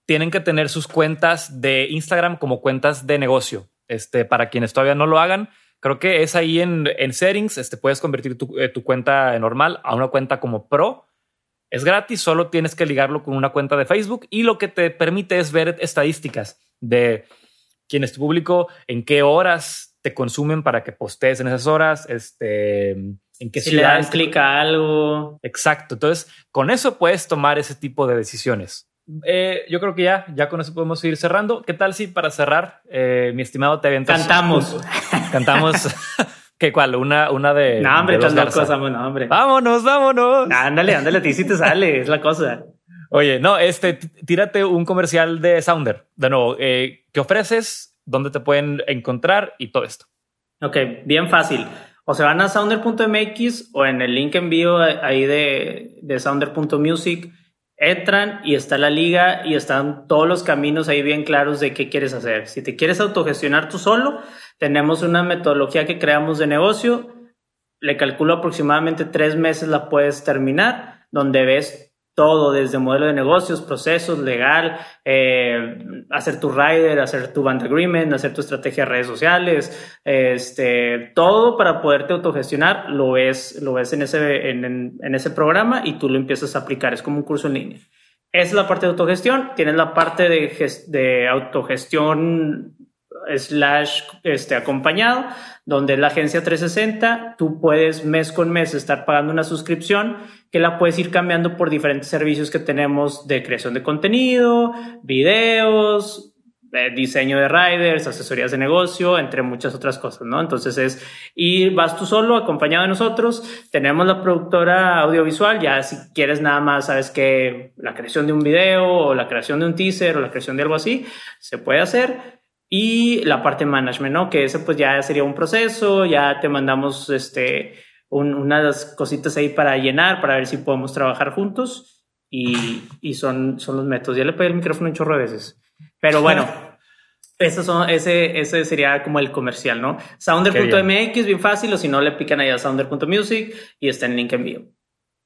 Tienen que tener sus cuentas de Instagram como cuentas de negocio. Este, para quienes todavía no lo hagan, creo que es ahí en, en settings. Este, puedes convertir tu, eh, tu cuenta normal a una cuenta como pro es gratis, solo tienes que ligarlo con una cuenta de Facebook y lo que te permite es ver estadísticas de quién es tu público, en qué horas te consumen para que postees en esas horas, este, en qué si le dan clic a algo. Exacto. Entonces, con eso puedes tomar ese tipo de decisiones. Eh, yo creo que ya, ya con eso podemos ir cerrando. ¿Qué tal si para cerrar, eh, mi estimado, te avientas? Cantamos. Cantamos. ¿Qué cuál? Una, una de. No, hombre, estás no, hombre. Vámonos, vámonos. ándale, ándale, a ti sí te sale, es la cosa. Oye, no, este, tírate un comercial de Sounder. De nuevo, eh, ¿qué ofreces? ¿Dónde te pueden encontrar? Y todo esto. Ok, bien fácil. O se van a sounder.mx o en el link envío ahí de, de sounder.music entran y está la liga y están todos los caminos ahí bien claros de qué quieres hacer. Si te quieres autogestionar tú solo, tenemos una metodología que creamos de negocio. Le calculo aproximadamente tres meses la puedes terminar, donde ves todo desde modelo de negocios, procesos, legal, eh, hacer tu rider, hacer tu band agreement, hacer tu estrategia de redes sociales, este, todo para poderte autogestionar, lo ves, lo ves en ese, en, ese programa y tú lo empiezas a aplicar. Es como un curso en línea. Esa es la parte de autogestión. Tienes la parte de, de autogestión slash este, acompañado, donde la agencia 360, tú puedes mes con mes estar pagando una suscripción que la puedes ir cambiando por diferentes servicios que tenemos de creación de contenido, videos, eh, diseño de riders, asesorías de negocio, entre muchas otras cosas, ¿no? Entonces es, y vas tú solo acompañado de nosotros, tenemos la productora audiovisual, ya si quieres nada más, sabes que la creación de un video o la creación de un teaser o la creación de algo así, se puede hacer y la parte management, ¿no? Que ese pues ya sería un proceso, ya te mandamos este, unas cositas ahí para llenar, para ver si podemos trabajar juntos y, y son, son los métodos. Ya le pegué el micrófono un chorro de veces. Pero bueno, eso son, ese, ese sería como el comercial, ¿no? Sounder.mx, bien fácil, o si no le pican ahí a sounder.music y está en link en vivo.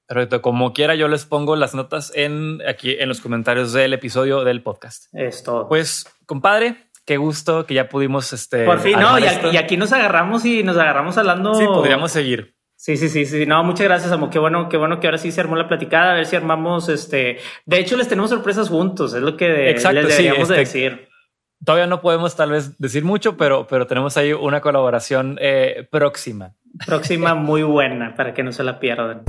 Perfecto. Como quiera, yo les pongo las notas en aquí en los comentarios del episodio del podcast. Es todo. Pues, compadre, qué gusto que ya pudimos este por fin no y aquí, nos agarramos y nos agarramos hablando. Sí podríamos seguir. Sí sí sí sí no muchas gracias amo qué bueno qué bueno que ahora sí se armó la platicada. A ver si armamos este de hecho les tenemos sorpresas juntos es lo que Exacto, les deberíamos de este, decir. todavía no podemos tal vez decir mucho pero pero tenemos ahí una colaboración eh, próxima. Próxima muy buena para que no se la pierdan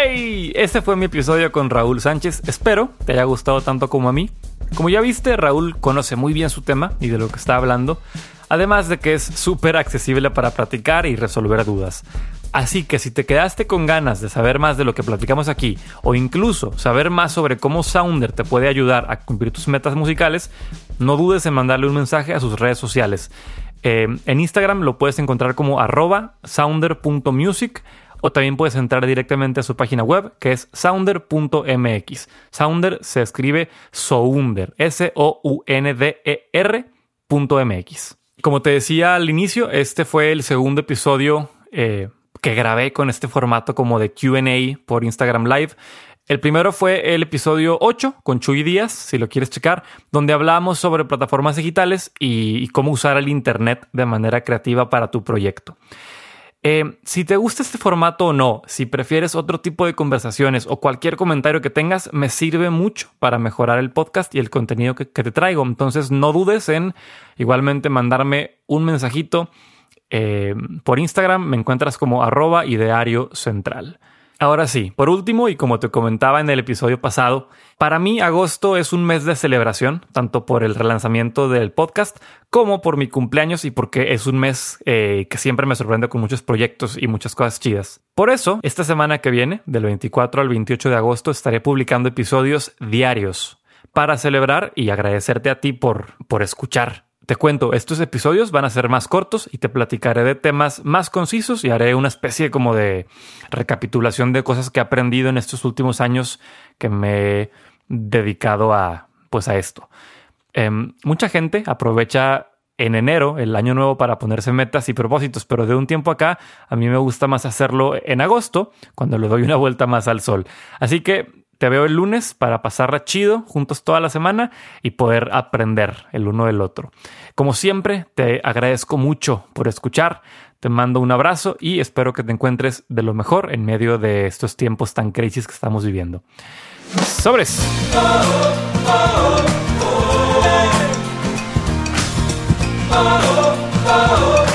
¡Hey! Este fue mi episodio con Raúl Sánchez. Espero te haya gustado tanto como a mí. Como ya viste, Raúl conoce muy bien su tema y de lo que está hablando, además de que es súper accesible para practicar y resolver dudas. Así que si te quedaste con ganas de saber más de lo que platicamos aquí, o incluso saber más sobre cómo Sounder te puede ayudar a cumplir tus metas musicales, no dudes en mandarle un mensaje a sus redes sociales. Eh, en Instagram lo puedes encontrar como arroba sounder.music o también puedes entrar directamente a su página web que es sounder.mx. Sounder se escribe Sounder, S-O-U-N-D-E-R.mx. Como te decía al inicio, este fue el segundo episodio eh, que grabé con este formato como de QA por Instagram Live. El primero fue el episodio 8 con Chuy Díaz, si lo quieres checar, donde hablamos sobre plataformas digitales y, cómo usar el Internet de manera creativa para tu proyecto. Eh, si te gusta este formato o no, si prefieres otro tipo de conversaciones o cualquier comentario que tengas, me sirve mucho para mejorar el podcast y el contenido que, te traigo. Entonces no dudes en igualmente mandarme un mensajito eh, por Instagram. Me encuentras como arroba ideario central. Ahora sí, por último, y como te comentaba en el episodio pasado, para mí agosto es un mes de celebración, tanto por el relanzamiento del podcast como por mi cumpleaños y porque es un mes eh, que siempre me sorprende con muchos proyectos y muchas cosas chidas. Por eso, esta semana que viene, del 24 al 28 de agosto, estaré publicando episodios diarios para celebrar y agradecerte a ti por, por escuchar te cuento, estos episodios van a ser más cortos y te platicaré de temas más concisos y haré una especie como de recapitulación de cosas que he aprendido en estos últimos años que me he dedicado a, pues a esto. Em, mucha gente aprovecha en enero, el año nuevo, para ponerse metas y propósitos, pero de un tiempo acá a mí me gusta más hacerlo en agosto, cuando le doy una vuelta más al sol. Así que te veo el lunes para pasarla chido juntos toda la semana y poder aprender el uno del otro. Como siempre, te agradezco mucho por escuchar. Te mando un abrazo y espero que te encuentres de lo mejor en medio de estos tiempos tan crisis que estamos viviendo. Sobres. Oh, oh, oh,